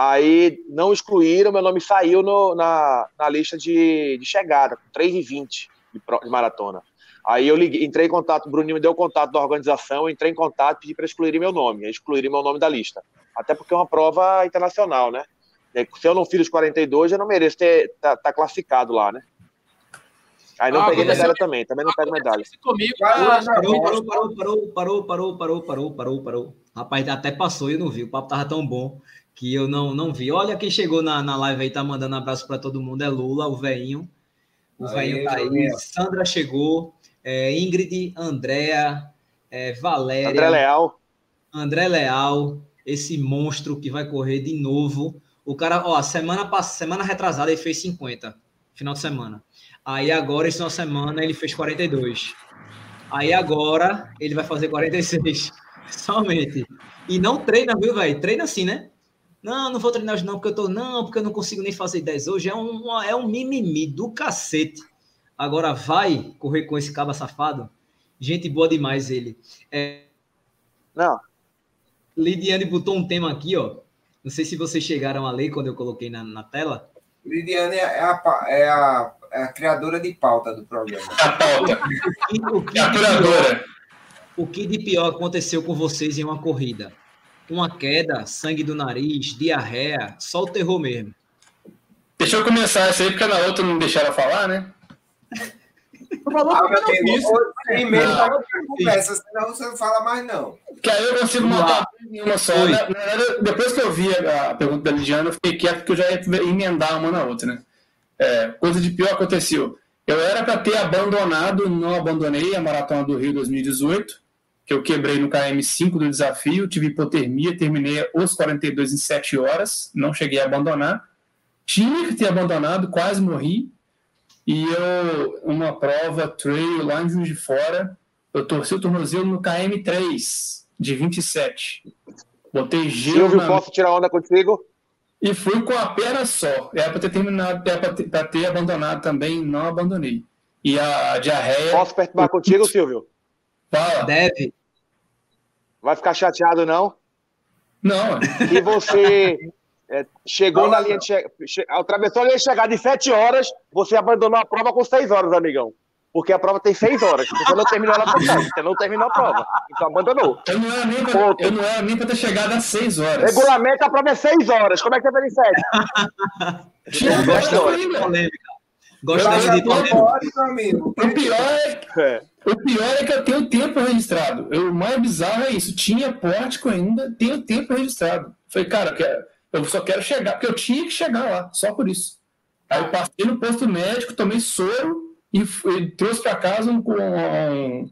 Aí não excluíram, meu nome saiu no, na, na lista de, de chegada, com 3,20 de, de maratona. Aí eu liguei, entrei em contato, o Bruninho me deu o contato da organização, entrei em contato e pedi para excluírem meu nome, excluírem meu nome da lista. Até porque é uma prova internacional, né? Se eu não fiz os 42, eu não mereço ter tá, tá classificado lá, né? Aí não ah, peguei medalha também, também não pego medalha. Comigo, ah, parou, parou, parou, parou, parou, parou, parou, parou, parou, parou. Rapaz, até passou e eu não vi. O papo tava tão bom que eu não, não vi. Olha quem chegou na, na live aí, tá mandando abraço para todo mundo. É Lula, o veinho. O veinho tá aí. Sandra chegou. É, Ingrid, Andréa, é, Valéria. André Leal. André Leal, esse monstro que vai correr de novo. O cara, ó, semana, semana retrasada ele fez 50, final de semana. Aí agora, esse final de semana, ele fez 42. Aí agora, ele vai fazer 46. Somente. E não treina, viu, velho? Treina assim, né? Não, não vou treinar hoje não, porque eu tô... Não, porque eu não consigo nem fazer 10 hoje. É um, é um mimimi do cacete. Agora vai correr com esse caba safado? Gente boa demais ele. É... Não. Lidiane botou um tema aqui, ó. Não sei se vocês chegaram a ler quando eu coloquei na, na tela. Lidiane é a, é a é a criadora de pauta do programa. A pauta. o que, a curadora. O que de pior aconteceu com vocês em uma corrida? Uma queda, sangue do nariz, diarreia, só o terror mesmo. Deixa eu começar essa aí, porque na outra não deixaram falar, né? Falou ah, meu amigo, primeiro fala conversa, senão você não fala mais, não. Que aí eu consigo montar uma só. Na, na, depois que eu vi a, a pergunta da Lidiana, eu fiquei quieto porque eu já ia emendar uma na outra, né? É, coisa de pior aconteceu. Eu era para ter abandonado, não abandonei a Maratona do Rio 2018, que eu quebrei no KM5 do desafio, tive hipotermia, terminei os 42 em 7 horas, não cheguei a abandonar. Tinha que ter abandonado, quase morri. E eu, uma prova trail lá em Juiz de Fora, eu torci o tornozelo no KM3 de 27. Botei gelo. Silvio, na... posso tirar onda contigo? E fui com a perna só. Era para ter terminado, era para ter, ter, abandonado também, não abandonei. E a diarreia. Posso perturbar contigo, Silvio? Fala. Deve. Vai ficar chateado, não? Não. E você é, chegou não, na linha de che... che... atravessou a linha de chegada em 7 horas, você abandonou a prova com 6 horas, amigão. Porque a prova tem 6 horas. Você não terminou ela por Você não terminou a prova. Então abandonou. Eu não era nem pra, eu não era nem pra ter chegado às 6 horas. Regulamento a prova é 6 horas. Como é que você fez em 7? Tinha gosto de polêmica. Gosto de polêmica. O pior é, é. O pior é que eu tenho tempo registrado. Eu, o mais bizarro é isso. Tinha pórtico ainda, tenho tempo registrado. Falei, cara, eu, quero, eu só quero chegar, porque eu tinha que chegar lá, só por isso. Aí eu passei no posto médico, tomei soro e, e trouxe para casa um, um, um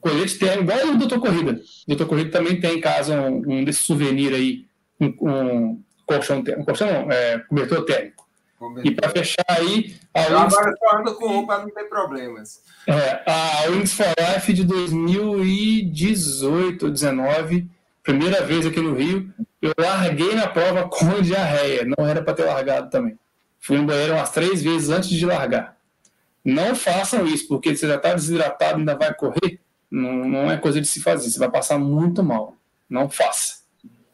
colete térmico, igual o Doutor Corrida. O Doutor Corrida também tem em casa um, um desse souvenir aí, um, um colchão térmico, um colchão não, é, cobertor térmico. E para fechar aí. A eu Wings... agora estou ando com um para não ter problemas. É, a Wings for Life de 2018 ou 2019, primeira vez aqui no Rio, eu larguei na prova com diarreia. Não era para ter largado também. Fui no banheiro umas três vezes antes de largar. Não façam isso, porque você já está desidratado ainda vai correr. Não, não é coisa de se fazer. Você vai passar muito mal. Não faça.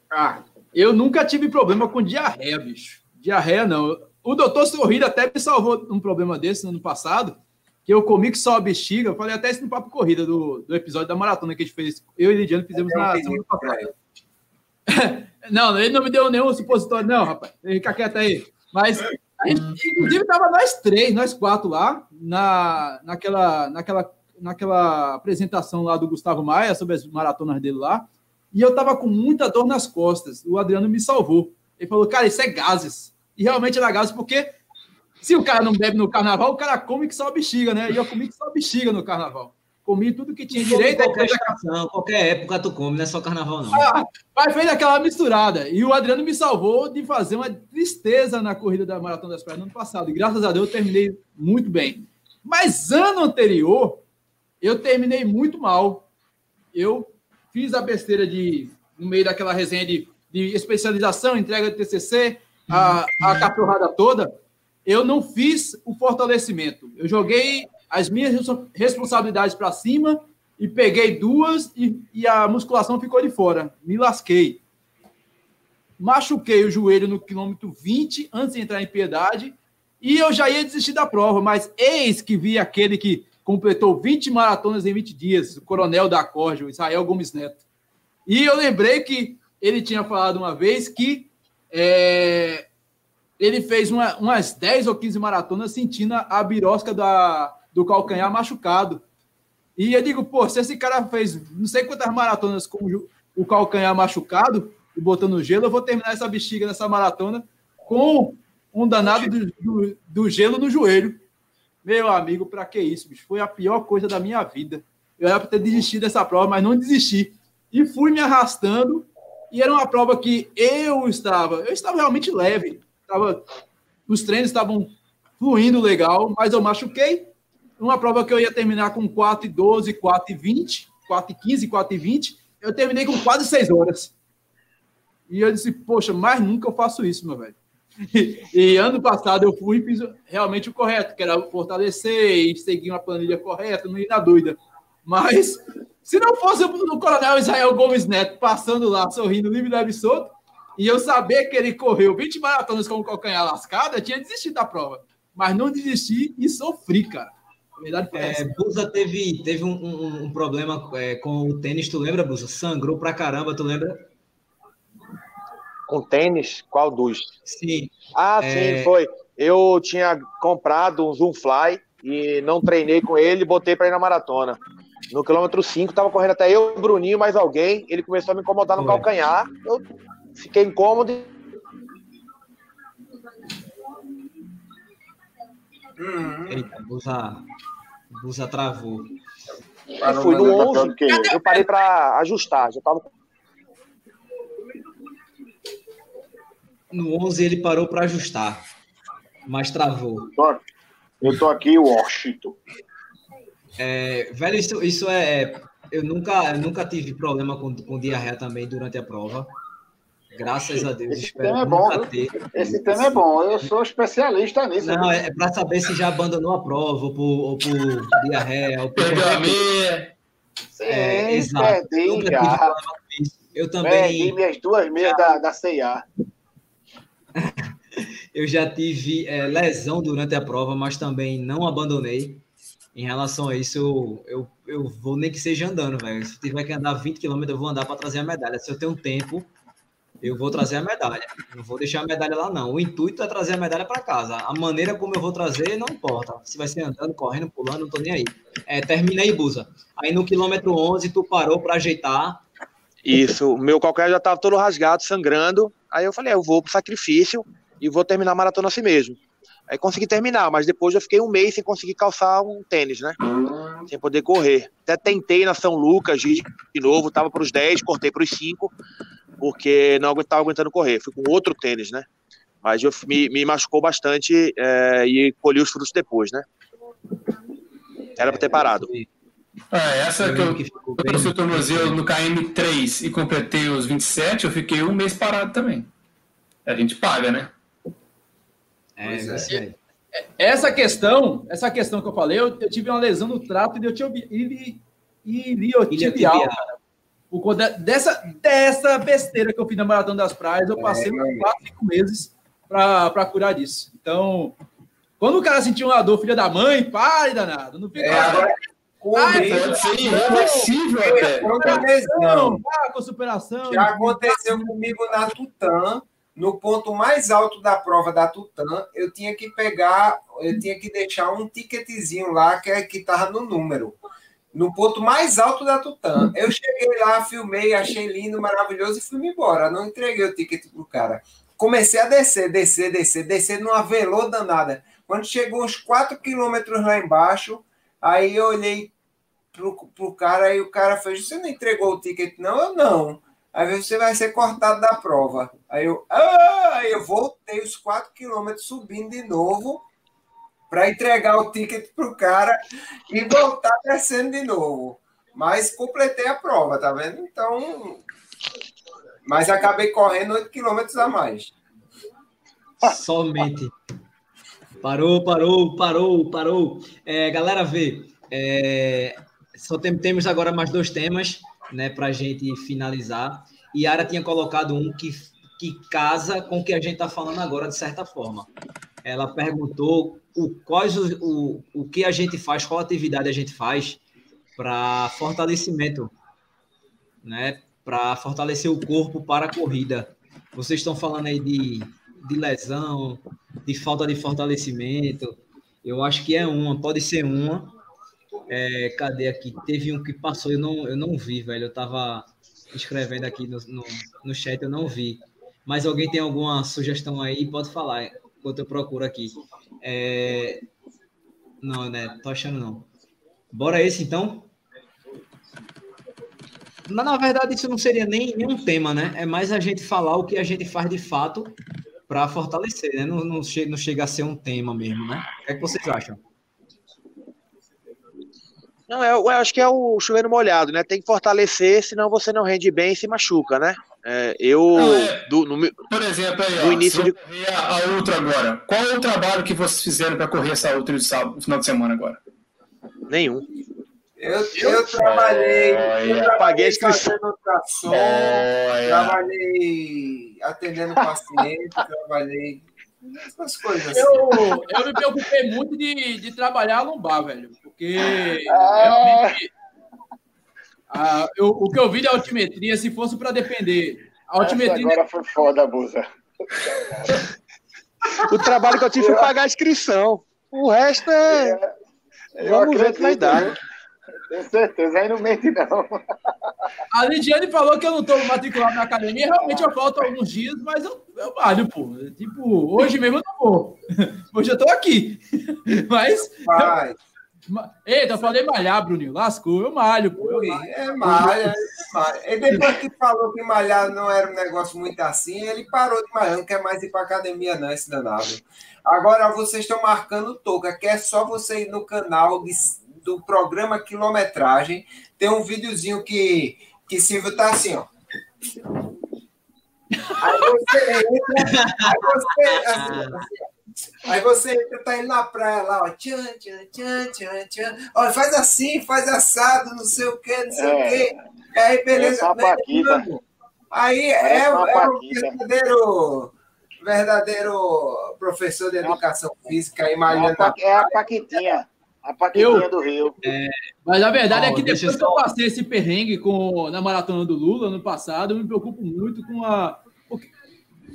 Ah, eu nunca tive problema com diarreia, bicho. Diarreia não. O doutor Sorrido até me salvou um problema desse no ano passado, que eu comi que só a bexiga. Eu falei até isso no papo corrida do, do episódio da maratona que a gente fez. Eu e Lidiano fizemos na semana passada. não, ele não me deu nenhum supositório, não, rapaz. Fica quieto aí. Mas, gente, inclusive, tava nós três, nós quatro lá, na, naquela, naquela, naquela apresentação lá do Gustavo Maia sobre as maratonas dele lá. E eu tava com muita dor nas costas. O Adriano me salvou. Ele falou, cara, isso é gases. E realmente era gases, porque se o cara não bebe no carnaval, o cara come que só bexiga, né? E eu comi que só bexiga no carnaval. Comi tudo que tinha direito. Qualquer estação, qualquer época tu come, não é só carnaval, não. Ah, mas fez aquela misturada. E o Adriano me salvou de fazer uma tristeza na corrida da Maratona das Pernas no ano passado. E graças a Deus eu terminei muito bem. Mas ano anterior, eu terminei muito mal. Eu fiz a besteira de, no meio daquela resenha de, de especialização, entrega de TCC, a, a cachorrada toda, eu não fiz o fortalecimento. Eu joguei as minhas responsabilidades para cima e peguei duas e, e, a musculação ficou de fora. Me lasquei. Machuquei o joelho no quilômetro 20 antes de entrar em piedade e eu já ia desistir da prova, mas eis que vi aquele que completou 20 maratonas em 20 dias, o coronel da Corja, o Israel Gomes Neto. E eu lembrei que ele tinha falado uma vez que é, ele fez uma, umas 10 ou 15 maratonas sentindo a birosca da, do calcanhar machucado. E eu digo, pô, se esse cara fez não sei quantas maratonas com o calcanhar machucado e botando gelo, eu vou terminar essa bexiga nessa maratona com um danado do, do, do gelo no joelho. Meu amigo, para que isso, bicho? Foi a pior coisa da minha vida. Eu era para ter desistido dessa prova, mas não desisti. E fui me arrastando. E era uma prova que eu estava, eu estava realmente leve. Estava, os treinos estavam fluindo legal, mas eu machuquei uma prova que eu ia terminar com 4 e 12, 4 e 20, 4 e 15, 4 e 20, eu terminei com quase 6 horas. E eu disse, poxa, mais nunca eu faço isso, meu velho. E, e, ano passado eu fui e fiz realmente o correto, que era fortalecer e seguir uma planilha correta, não ir na dúvida. Mas se não fosse o coronel Israel Gomes Neto passando lá, sorrindo, livre, leve solto, e eu saber que ele correu 20 maratonas com o calcanhar lascado, eu tinha desistido da prova. Mas não desisti e sofri, cara. Verdade é, Busa teve, teve um, um, um problema é, com o tênis, tu lembra, Busa? Sangrou pra caramba, tu lembra? Com tênis? Qual dos? Sim. Ah, é... sim, foi. Eu tinha comprado um Zoom Fly e não treinei com ele, botei para ir na maratona. No quilômetro 5, tava correndo até eu, o Bruninho, mais alguém. Ele começou a me incomodar no foi. calcanhar. Eu fiquei incômodo Uhum. Eita, Busa, Busa travou. Eu fui no 11, eu parei para ajustar, já tava No 11 ele parou para ajustar, mas travou. Eu tô aqui, Washington. É, velho, isso, isso é. Eu nunca, eu nunca tive problema com, com diarreia também durante a prova. Graças a Deus. Esse tema é bom. Ter. Esse tema é bom. Eu sou especialista nisso. Não, é, é para saber se já abandonou a prova, ou por, ou por diarreia, ou por. Meia. Sim, é, exato. Perdi já. Eu também. Perdi minhas duas meias da, da CIA. eu já tive é, lesão durante a prova, mas também não abandonei. Em relação a isso, eu, eu, eu vou nem que seja andando, velho. Se tiver que andar 20 km, eu vou andar para trazer a medalha. Se eu tenho tempo, eu vou trazer a medalha. Não vou deixar a medalha lá, não. O intuito é trazer a medalha para casa. A maneira como eu vou trazer, não importa. Se vai ser andando, correndo, pulando, não tô nem aí. É, termina aí, Busa. Aí no quilômetro 11, tu parou para ajeitar. Isso. Meu calcanhar já estava todo rasgado, sangrando. Aí eu falei, é, eu vou pro sacrifício e vou terminar a maratona assim mesmo. Aí consegui terminar, mas depois eu fiquei um mês sem conseguir calçar um tênis, né? Sem poder correr. Até tentei na São Lucas de novo, tava para os 10, cortei para os 5, porque não estava aguentando correr. Fui com outro tênis, né? Mas eu, me, me machucou bastante é, e colhi os frutos depois, né? Era para ter parado. Ah, essa que eu, eu trouxe o tornozelo no KM3 e completei os 27, eu fiquei um mês parado também. A gente paga, né? É, é. é. Essa questão, essa questão que eu falei, eu, eu tive uma lesão no trato iliotibial, Por conta dessa, dessa besteira que eu fiz na Maratona das Praias, eu passei é, quatro, cinco meses para curar disso. Então, quando o cara sentiu uma dor, filha da mãe, pare danado. Não fica. É, agora, irreversível até. Não, com superação. Já aconteceu comigo na Tutã no ponto mais alto da prova da Tutã, eu tinha que pegar, eu tinha que deixar um ticketzinho lá que é estava no número. No ponto mais alto da Tutã. Eu cheguei lá, filmei, achei lindo, maravilhoso e fui embora. Não entreguei o ticket pro cara. Comecei a descer, descer, descer, descer numa velô danada. Quando chegou uns 4 quilômetros lá embaixo, aí eu olhei pro, pro cara e o cara fez: Você não entregou o ticket? Não, eu não. Aí você vai ser cortado da prova. Aí eu, ah! eu voltei os 4 quilômetros subindo de novo para entregar o ticket para o cara e voltar descendo de novo. Mas completei a prova, tá vendo? Então. Mas acabei correndo 8 quilômetros a mais. Somente. Parou, parou, parou, parou. É, galera, vê. É, só tem, temos agora mais dois temas né, para a gente finalizar. E Ara tinha colocado um que, que casa com o que a gente está falando agora, de certa forma. Ela perguntou o, quais o, o, o que a gente faz, qual atividade a gente faz para fortalecimento, né? Para fortalecer o corpo para a corrida. Vocês estão falando aí de, de lesão, de falta de fortalecimento. Eu acho que é uma, pode ser uma, é, cadê aqui? Teve um que passou, eu não, eu não vi, velho. Eu tava escrevendo aqui no, no, no chat, eu não vi. Mas alguém tem alguma sugestão aí? Pode falar, enquanto eu procuro aqui. É... Não, né? Tô achando não. Bora esse então? Na, verdade, isso não seria nem, nem um tema, né? É mais a gente falar o que a gente faz de fato para fortalecer, né? Não, não, chega, não chega a ser um tema mesmo, né? O que, é que vocês acham? Não, é, eu acho que é o chuveiro molhado, né? Tem que fortalecer, senão você não rende bem e se machuca, né? É, eu. Não, é, do, no, por exemplo, aí, ó, início de... a, a outra agora. Qual é o trabalho que vocês fizeram para correr essa outra de sábado, no final de semana agora? Nenhum. Eu, eu trabalhei, eu paguei a inscrição. Trabalhei atendendo paciente, trabalhei essas coisas assim. Eu, eu me preocupei muito de, de trabalhar a lombar, velho. Porque ah. realmente. Eu, o que eu vi da altimetria, se fosse para depender. A altimetria. Essa agora foi foda, Busa. o trabalho que eu tive foi pagar a inscrição. O resto é. é vamos ver o que Tenho certeza, aí não mente não. A Lidiane falou que eu não estou matriculado na academia, realmente eu falto alguns dias, mas eu, eu malho, pô. Tipo, hoje mesmo eu não vou. Hoje eu estou aqui. Mas. Vai. Eita, eu falei malhar, Bruninho. Lascou, eu malho, pô. Eu malho. É malha, é malha. E depois que falou que malhar não era um negócio muito assim, ele parou de malhar, não quer mais ir para academia, não, esse danado. Agora vocês estão marcando touca, que é só você ir no canal de do programa Quilometragem. Tem um videozinho que, que Silvio tá assim, ó. Aí você entra, aí você, assim, assim, aí você entra, tá indo na praia lá, ó, tchan, tchan, tchan, tchan, tchan. Olha, faz assim, faz assado, não sei o que, não sei é. o que. Aí, beleza. É aí é, é, o verdadeiro, verdadeiro professor de educação física aí, Mariana. É a Paquitinha. A Paquitinha eu, do Rio. É, mas a verdade oh, é que depois que eu passei esse perrengue com, na maratona do Lula, ano passado, eu me preocupo muito com a,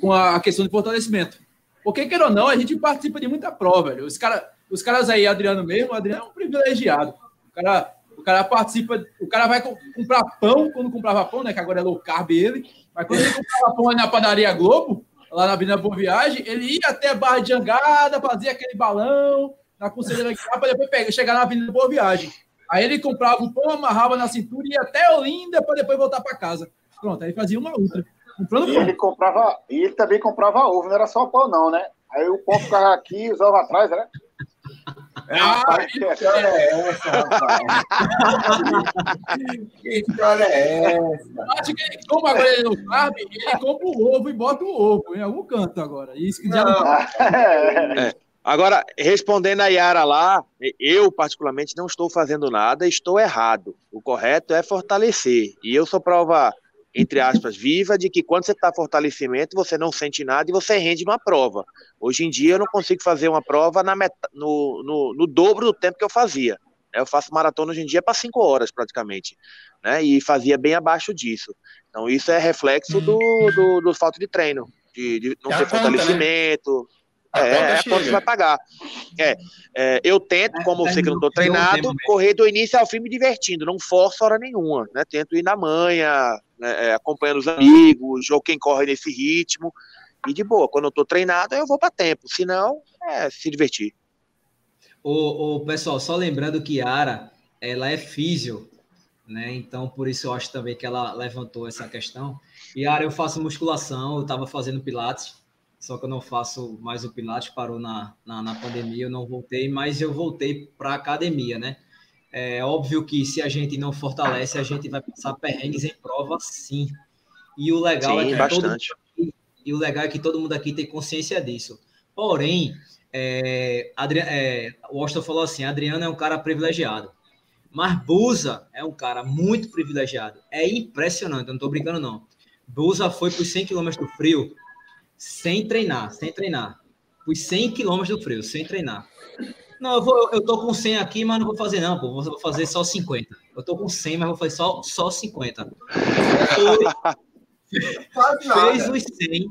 com a questão de fortalecimento. Porque, queira ou não, a gente participa de muita prova, velho. Os, cara, os caras aí, Adriano mesmo, Adriano é um privilegiado. O cara, o cara participa, o cara vai comprar pão, quando comprava pão, né? Que agora é low carb ele. Mas quando ele comprava pão na padaria Globo, lá na Avenida Boa Viagem, ele ia até a Barra de Jangada, fazia aquele balão, na Conselheira para depois pegar, chegar na Avenida Boa Viagem. Aí ele comprava o pão, amarrava na cintura e ia até Olinda para depois voltar para casa. Pronto, aí fazia uma outra. Comprando e ele comprava, e ele também comprava ovo, não era só o pão, não, né? Aí o pão ficava aqui e os ovos atrás, né? Ah, que história é essa, rapaz? que história é essa? Acho que ele, como agora ele não sabe, ele compra o ovo e bota o ovo em algum canto agora. Isso que já não. não... É. Agora, respondendo a Yara lá, eu particularmente não estou fazendo nada, estou errado. O correto é fortalecer. E eu sou prova, entre aspas, viva de que quando você está fortalecimento, você não sente nada e você rende numa prova. Hoje em dia eu não consigo fazer uma prova na met... no, no, no dobro do tempo que eu fazia. Eu faço maratona hoje em dia para cinco horas praticamente, né? E fazia bem abaixo disso. Então isso é reflexo do, do, do falta de treino, de, de não ter né? fortalecimento. Né? É, é a conta vai pagar. É, é, eu tento, como eu sei que não estou treinado, correr do início ao fim me divertindo, não forço hora nenhuma, né? Tento ir na manhã, né, é, acompanhando os amigos, ou quem corre nesse ritmo, e de boa. Quando eu estou treinado, eu vou para tempo, senão, é se divertir. O, o pessoal, só lembrando que Ara, ela é físio, né? Então, por isso eu acho também que ela levantou essa questão. E Ara, eu faço musculação, eu estava fazendo pilates, só que eu não faço mais o Pilates, parou na, na, na pandemia, eu não voltei, mas eu voltei para a academia, né? É óbvio que se a gente não fortalece, a gente vai passar perrengues em prova, sim. E o legal sim, é que bastante. todo e o legal é que todo mundo aqui tem consciência disso. Porém, é, Adri, é, o Austin falou assim: Adriano é um cara privilegiado. Mas Busa é um cara muito privilegiado. É impressionante, eu não estou brincando, não. Busa foi por 100 km do frio sem treinar, sem treinar. Fui 100 quilômetros do frio, sem treinar. Não, eu, vou, eu tô com 100 aqui, mas não vou fazer não, pô. Vou fazer só 50. Eu tô com 100, mas vou fazer só, só 50. Foi, fez os 100,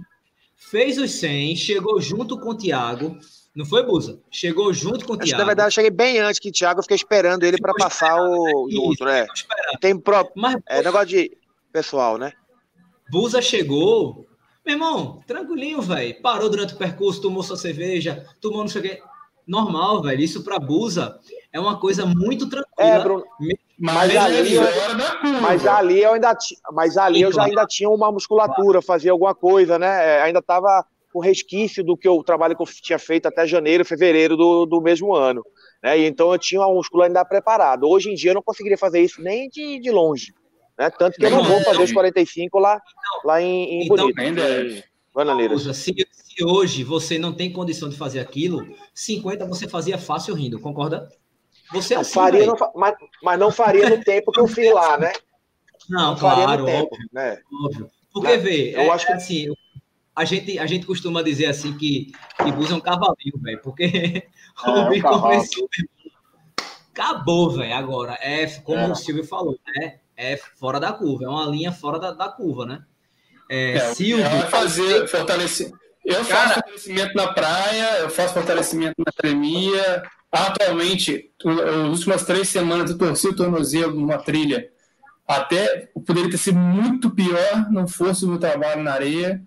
fez os 100, chegou junto com o Thiago. Não foi, Busa? Chegou junto com o Thiago. Na verdade, eu cheguei bem antes que o Thiago, eu fiquei esperando ele para passar o outro, né? Tem pro... Mas, é negócio de pessoal, né? Busa chegou meu irmão, tranquilinho, velho. Parou durante o percurso, tomou sua cerveja, tomou não sei o quê. Normal, velho. Isso para Busa é uma coisa muito tranquila. É, Bruno. Mas, ali, eu, mas ali eu ainda mas ali eu já ainda tinha uma musculatura, fazia alguma coisa, né? É, ainda estava com resquício do que o trabalho que eu tinha feito até janeiro, fevereiro do, do mesmo ano. Né? E então eu tinha uma musculatura ainda preparada. Hoje em dia eu não conseguiria fazer isso nem de, de longe. Né? Tanto que eu não vou fazer os 45 lá, lá em, em então, Bonito. Em se, se hoje você não tem condição de fazer aquilo, 50 você fazia fácil rindo, concorda? Você é assim, faria no, mas, mas não faria no tempo que eu fiz lá, né? Não, não claro, tempo, óbvio, né? óbvio. Porque, vê, eu é, acho que assim, a gente, a gente costuma dizer assim que, que Bus é um cavalinho, velho, porque é, o bico um começou, acabou, velho, agora. É como é. o Silvio falou, né? É fora da curva, é uma linha fora da, da curva, né? É, é, Silvio. fazer fortalecimento. Eu faço Cara, fortalecimento na praia, eu faço fortalecimento na academia. Atualmente, as últimas três semanas eu torci o tornozelo numa trilha. Até poderia ter sido muito pior, não fosse o meu trabalho na areia.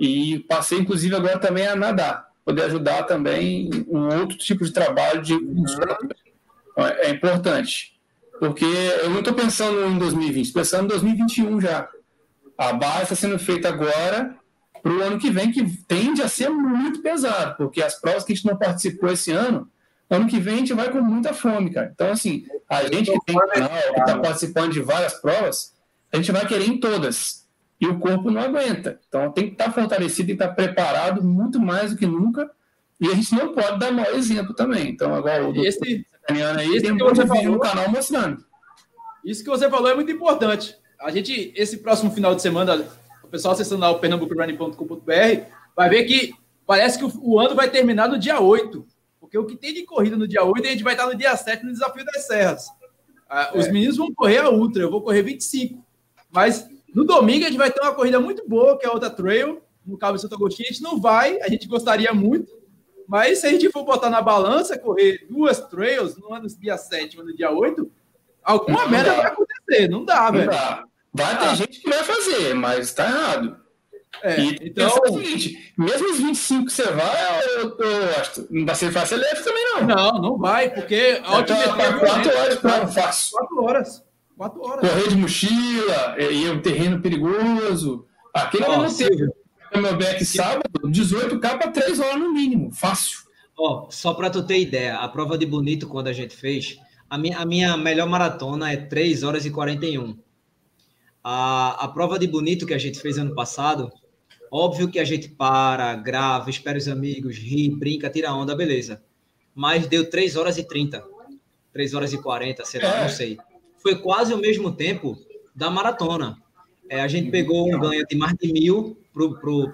E passei, inclusive, agora também a nadar. Poder ajudar também um outro tipo de trabalho de uhum. É importante. Porque eu não estou pensando em 2020, estou pensando em 2021 já. A base está sendo feita agora para o ano que vem, que tende a ser muito pesado, porque as provas que a gente não participou esse ano ano que vem a gente vai com muita fome, cara. Então, assim, a gente que tem canal, que está participando de várias provas, a gente vai querer em todas. E o corpo não aguenta. Então, tem que estar tá fortalecido e estar tá preparado muito mais do que nunca. E a gente não pode dar mau exemplo também. Então, agora o esse, aí esse tem um vídeo no canal mostrando. Isso que você falou é muito importante. A gente, esse próximo final de semana, o pessoal acessando lá o pernambucorunning.com.br vai ver que parece que o, o, ano vai terminar no dia 8. Porque o que tem de corrida no dia 8, a gente vai estar no dia 7 no Desafio das Serras. Ah, é. Os meninos vão correr a Ultra, eu vou correr 25. Mas no domingo a gente vai ter uma corrida muito boa, que é a outra trail, no Cabo de Santo Agostinho. A gente não vai, a gente gostaria muito, mas se a gente for botar na balança, correr duas trails, no ano dia 7 no dia 8, alguma não merda dá. vai acontecer. Não dá, não velho. Dá. Vai ter ah. gente que vai fazer, mas tá errado. É, e então, é o seguinte, mesmo os 25 que você vai, eu, eu acho não vai ser fácil leve também, não. Não, não vai, porque a altimetria. 4 horas para fácil. 4 horas. Quatro horas. Correr de mochila, e é um terreno perigoso. Aquele oh, não teve. Meu back sábado, 18K para 3 horas no mínimo. Fácil. Ó, oh, só para tu ter ideia, a prova de bonito, quando a gente fez, a minha, a minha melhor maratona é 3 horas e 41. A, a prova de bonito que a gente fez ano passado, óbvio que a gente para, grava, espera os amigos, ri, brinca, tira onda, beleza. Mas deu 3 horas e 30. 3 horas e 40, sei lá, é. não sei foi quase o mesmo tempo da maratona. É, a gente pegou um ganho de mais de mil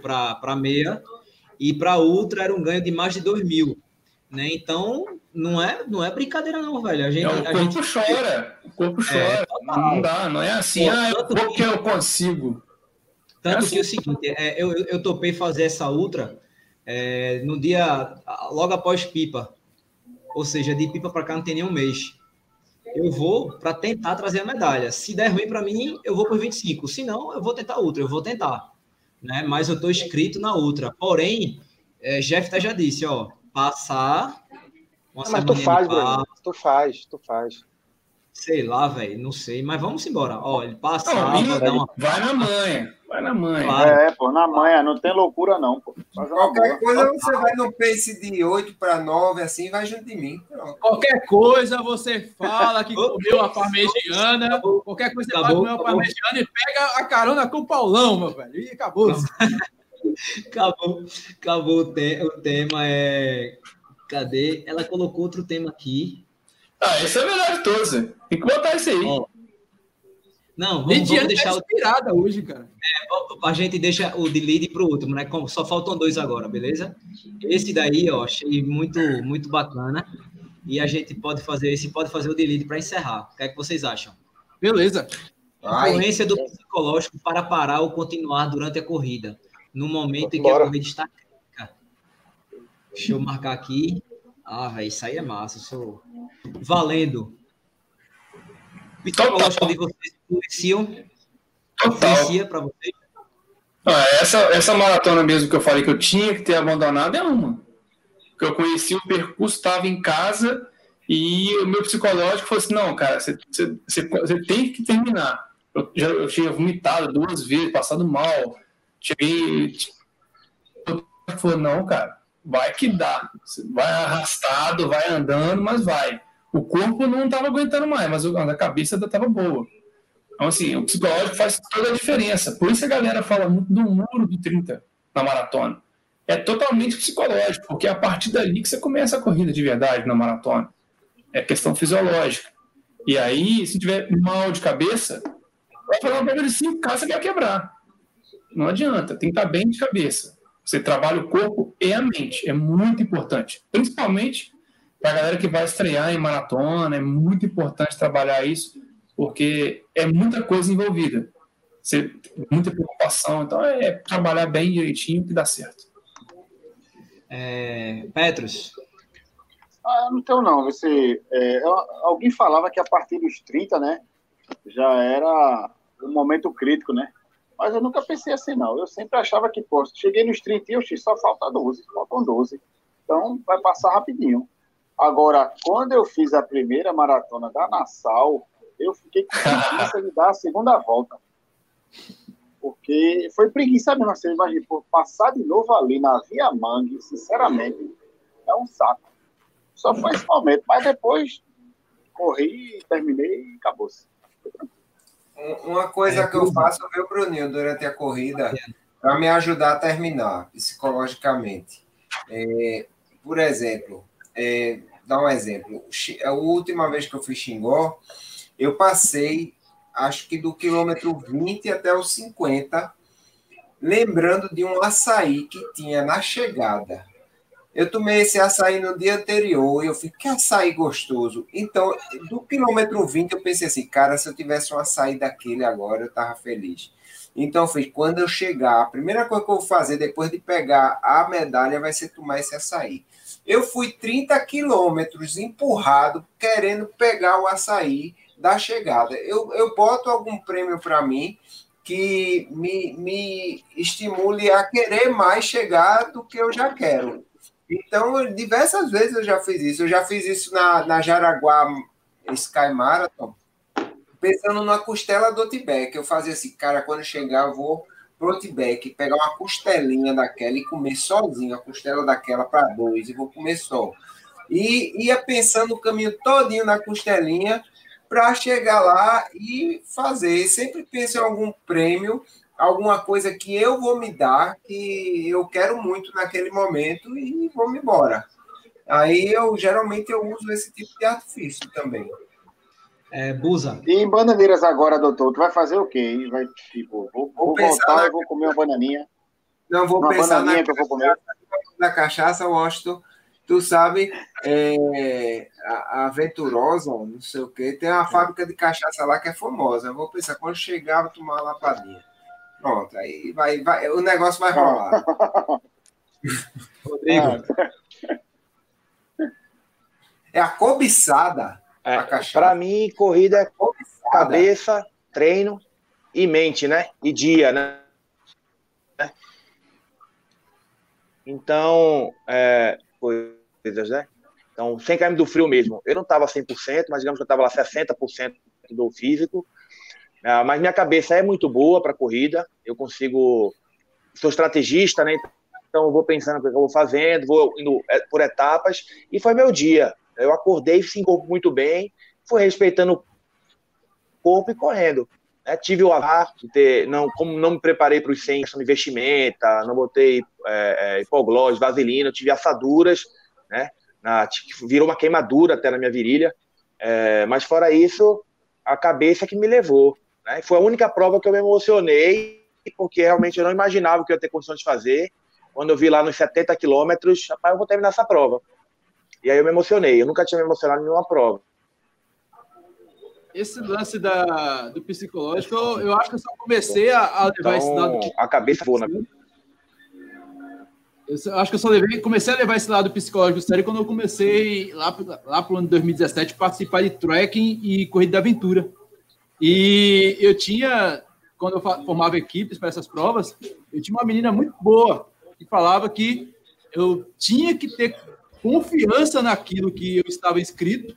para meia e para ultra era um ganho de mais de dois mil. Né? Então, não é, não é brincadeira, não, velho. A gente, é, o corpo gente... chora. O corpo é, chora. É, não dá, não é assim, Pô, ah, eu, porque eu consigo. Tanto é assim. que é o seguinte, é, eu, eu topei fazer essa ultra é, no dia logo após pipa. Ou seja, de pipa para cá não tem nem um mês eu vou para tentar trazer a medalha. Se der ruim para mim, eu vou por 25. Se não, eu vou tentar outra, eu vou tentar. Né? Mas eu estou inscrito na outra. Porém, é, Jeff já disse, ó, passar. Uma mas tu faz, Bruno. Tu faz, tu faz. Sei lá, velho, não sei, mas vamos embora. Ó, ele passa. Não. Vai na manha, vai na manha. Claro. É, pô, na manha, não tem loucura não, pô. Qualquer coisa você vai no pace de 8 para 9, assim, vai junto de mim. Pronto. Qualquer coisa você fala que comeu a parmegiana, qualquer coisa você acabou, fala que comeu a parmegiana e pega a carona com o Paulão, meu velho. E acabou. acabou, acabou o, te o tema. É... Cadê? Ela colocou outro tema aqui. Ah, esse é o melhor de todos. Tem que botar esse aí. Ó, não, vamos, vamos deixar tá inspirada hoje, cara. É, a gente deixa o de lead para o último, né? Só faltam dois agora, beleza? Esse daí, ó, achei muito, muito bacana. E a gente pode fazer esse, pode fazer o de lead para encerrar. O que é que vocês acham? Beleza. A influência do psicológico para parar ou continuar durante a corrida, no momento em que a corrida está crítica. Deixa eu marcar aqui. Ah, velho, isso aí é massa. Sou valendo. Psicológico de vocês influenciam? Influencia para vocês? Ah, essa, essa maratona mesmo que eu falei que eu tinha que ter abandonado é uma. Que eu conheci o percurso, estava em casa e o meu psicológico falou assim: não, cara, você, você, você tem que terminar. Eu, já, eu tinha vomitado duas vezes, passado mal. Cheguei. Tipo, falou: não, cara, vai que dá. Vai arrastado, vai andando, mas vai. O corpo não estava aguentando mais, mas a cabeça estava boa. Então, assim, o psicológico faz toda a diferença. Por isso a galera fala muito do muro do 30 na maratona. É totalmente psicológico, porque é a partir dali que você começa a corrida de verdade na maratona. É questão fisiológica. E aí, se tiver mal de cabeça, vai falar uma de 5K, você quer quebrar. Não adianta, tem que estar bem de cabeça. Você trabalha o corpo e a mente. É muito importante. Principalmente para a galera que vai estrear em maratona, é muito importante trabalhar isso, porque é muita coisa envolvida. Você, muita preocupação. Então, é trabalhar bem direitinho que dá certo. É, Petros. Ah, não tenho, não. Você, é, alguém falava que a partir dos 30, né, já era um momento crítico, né? Mas eu nunca pensei assim, não. Eu sempre achava que, pô, cheguei nos 30 e eu só falta 12, faltam 12. Então, vai passar rapidinho. Agora, quando eu fiz a primeira maratona da Nassau, eu fiquei com preguiça de dar a segunda volta. Porque foi preguiça mesmo, assim, imagina, passar de novo ali na Via Mangue, sinceramente, é um saco. Só foi esse momento, mas depois corri, terminei e acabou-se. Uma coisa é, que eu faço, meu Bruninho, durante a corrida, para me ajudar a terminar psicologicamente. É, por exemplo, é, dar um exemplo. A última vez que eu fui Xingó, eu passei, acho que do quilômetro 20 até os 50, lembrando de um açaí que tinha na chegada. Eu tomei esse açaí no dia anterior e eu fiquei, que açaí gostoso. Então, do quilômetro 20, eu pensei assim, cara, se eu tivesse um açaí daquele agora, eu tava feliz. Então, fez quando eu chegar, a primeira coisa que eu vou fazer depois de pegar a medalha vai ser tomar esse açaí. Eu fui 30 quilômetros empurrado, querendo pegar o açaí da chegada. Eu, eu boto algum prêmio para mim que me, me estimule a querer mais chegar do que eu já quero. Então, diversas vezes eu já fiz isso. Eu já fiz isso na, na Jaraguá Sky Marathon, pensando na costela do Outback. Eu fazia assim, cara, quando chegar, eu vou pro Outback, pegar uma costelinha daquela e comer sozinho, a costela daquela para dois, e vou comer só. E ia pensando o caminho todinho na costelinha para chegar lá e fazer. Sempre penso em algum prêmio, alguma coisa que eu vou me dar, que eu quero muito naquele momento e vou me embora. Aí eu geralmente eu uso esse tipo de artifício também. É, Busa. E em bananeiras agora, doutor, tu vai fazer o quê? Vai, tipo, vou, vou, vou voltar na... e vou comer uma bananinha. Não, vou uma pensar na que eu vou comer. Na cachaça, Washington, tu sabe, é, a, a Venturosa, não sei o quê, tem uma fábrica de cachaça lá que é famosa. Eu vou pensar, quando chegar, vou tomar uma lapadinha. Pronto, aí vai, vai, o negócio vai rolar. Rodrigo. É a cobiçada é, para mim, corrida é cabeça, treino e mente, né? E dia, né? Então, é, coisas, né? Então, 100 km do frio mesmo. Eu não estava 100%, mas digamos que eu estava lá 60% do físico. É, mas minha cabeça é muito boa para corrida. Eu consigo. Sou estrategista, né? Então, eu vou pensando o que eu vou fazendo, vou indo é, por etapas. E foi meu dia. Eu acordei sem corpo muito bem, fui respeitando o corpo e correndo. Né? Tive o azar de ter, não, como não me preparei para os 100 questão de vestimenta, não botei é, é, hipoglós, vaselina, tive assaduras, né? Na, virou uma queimadura até na minha virilha. É, mas fora isso, a cabeça que me levou. Né? Foi a única prova que eu me emocionei, porque realmente eu não imaginava que eu ia ter condições de fazer. Quando eu vi lá nos 70 quilômetros, rapaz, eu vou terminar essa prova. E aí eu me emocionei. Eu nunca tinha me emocionado em nenhuma prova. Esse lance da, do psicológico, eu, eu acho que eu só comecei a, a levar então, esse lado. A cabeça boa, né? Eu acho que eu só levei, comecei a levar esse lado psicológico sério quando eu comecei lá, lá para o ano de 2017 participar de trekking e corrida de aventura. E eu tinha, quando eu formava equipes para essas provas, eu tinha uma menina muito boa que falava que eu tinha que ter confiança naquilo que eu estava inscrito.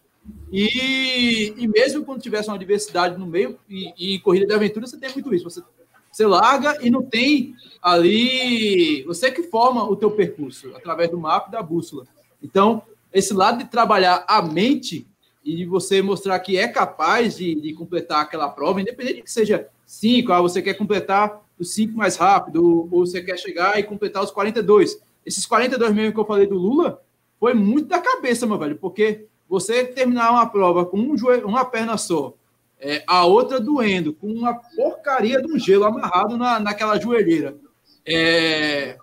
E, e mesmo quando tivesse uma diversidade no meio, e, e corrida de aventura, você tem muito isso. Você, você larga e não tem ali. Você que forma o teu percurso através do mapa e da bússola. Então, esse lado de trabalhar a mente e de você mostrar que é capaz de, de completar aquela prova, independente de que seja cinco, ah, você quer completar os cinco mais rápido, ou você quer chegar e completar os 42. Esses 42 mesmo que eu falei do Lula, foi muito da cabeça, meu velho, porque você terminar uma prova com um joelho, uma perna só, é, a outra doendo, com uma porcaria de um gelo amarrado na, naquela joelheira, é,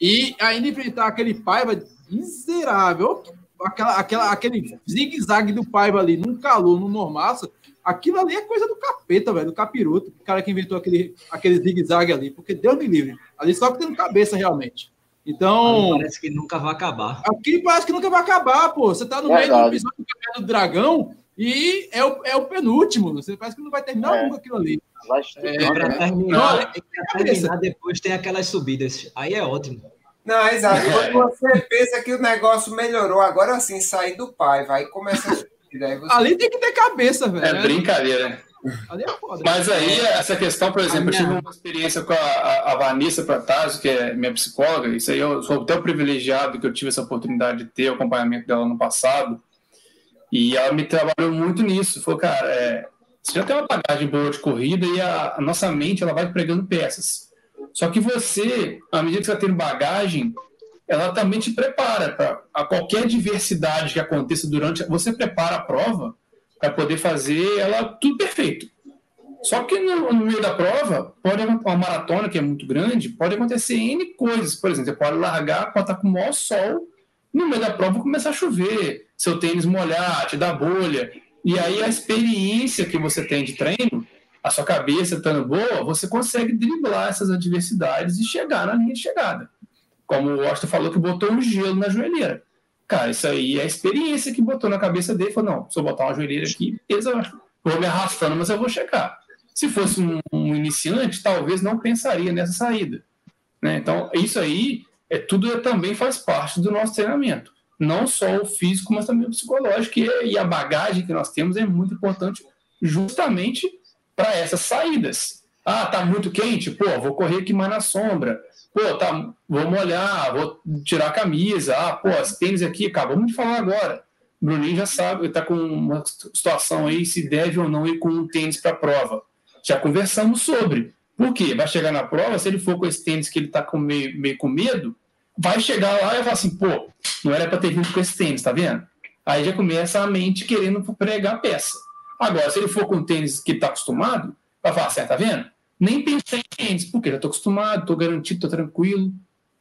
e ainda enfrentar aquele Paiva miserável, aquela, aquela, aquele zigue-zague do Paiva ali, num calor, num mormaço, aquilo ali é coisa do capeta, velho, do capiroto, o cara que inventou aquele, aquele zigue-zague ali, porque Deus me livre, ali só que tem cabeça realmente. Então. Parece que nunca vai acabar. Aqui parece que nunca vai acabar, pô. Você tá no é meio verdade. do episódio do do Dragão e é o, é o penúltimo. Você parece que não vai terminar é. nunca aquilo ali. É, para né? terminar, terminar, depois tem aquelas subidas. Aí é ótimo. Não, exato. Quando você pensa que o negócio melhorou, agora sim, sair do pai, vai começar a subir. Você... Ali tem que ter cabeça, velho. É brincadeira. Ali é foda. Mas aí, essa questão, por exemplo, minha... eu tive uma experiência com a, a Vanessa Protásio, que é minha psicóloga, isso aí eu sou até privilegiado que eu tive essa oportunidade de ter o acompanhamento dela no passado, e ela me trabalhou muito nisso. Falou, cara, é, você já tem uma bagagem boa de corrida e a, a nossa mente ela vai pregando peças. Só que você, à medida que você está tendo bagagem, ela também te prepara para qualquer diversidade que aconteça durante. Você prepara a prova para poder fazer ela tudo perfeito. Só que no, no, meio da prova, pode uma maratona que é muito grande, pode acontecer N coisas. Por exemplo, você pode largar quando está com o maior sol, no meio da prova começar a chover, seu tênis molhar, te dar bolha. E aí a experiência que você tem de treino, a sua cabeça estando boa, você consegue driblar essas adversidades e chegar na linha de chegada. Como o Austin falou que botou um gelo na joelheira. Cara, isso aí é a experiência que botou na cabeça dele. Falou, não, se eu botar uma joelheira aqui, eu vou me arrastando, mas eu vou chegar. Se fosse um, um iniciante, talvez não pensaria nessa saída. Né? Então, isso aí é tudo é, também faz parte do nosso treinamento. Não só o físico, mas também o psicológico. E, e a bagagem que nós temos é muito importante justamente para essas saídas. Ah, tá muito quente? Pô, vou correr aqui mais na sombra. Pô, tá, vou molhar, vou tirar a camisa. Ah, pô, as tênis aqui, acabamos de falar agora. O Bruninho já sabe, está com uma situação aí se deve ou não ir com um tênis para a prova. Já conversamos sobre. Por quê? Vai chegar na prova, se ele for com esse tênis que ele está com meio, meio com medo, vai chegar lá e vai falar assim, pô, não era para ter vindo com esse tênis, tá vendo? Aí já começa a mente querendo pregar a peça. Agora, se ele for com o tênis que está acostumado, vai falar assim, tá vendo? Nem pensei em tênis, porque já estou acostumado, estou garantido, estou tranquilo.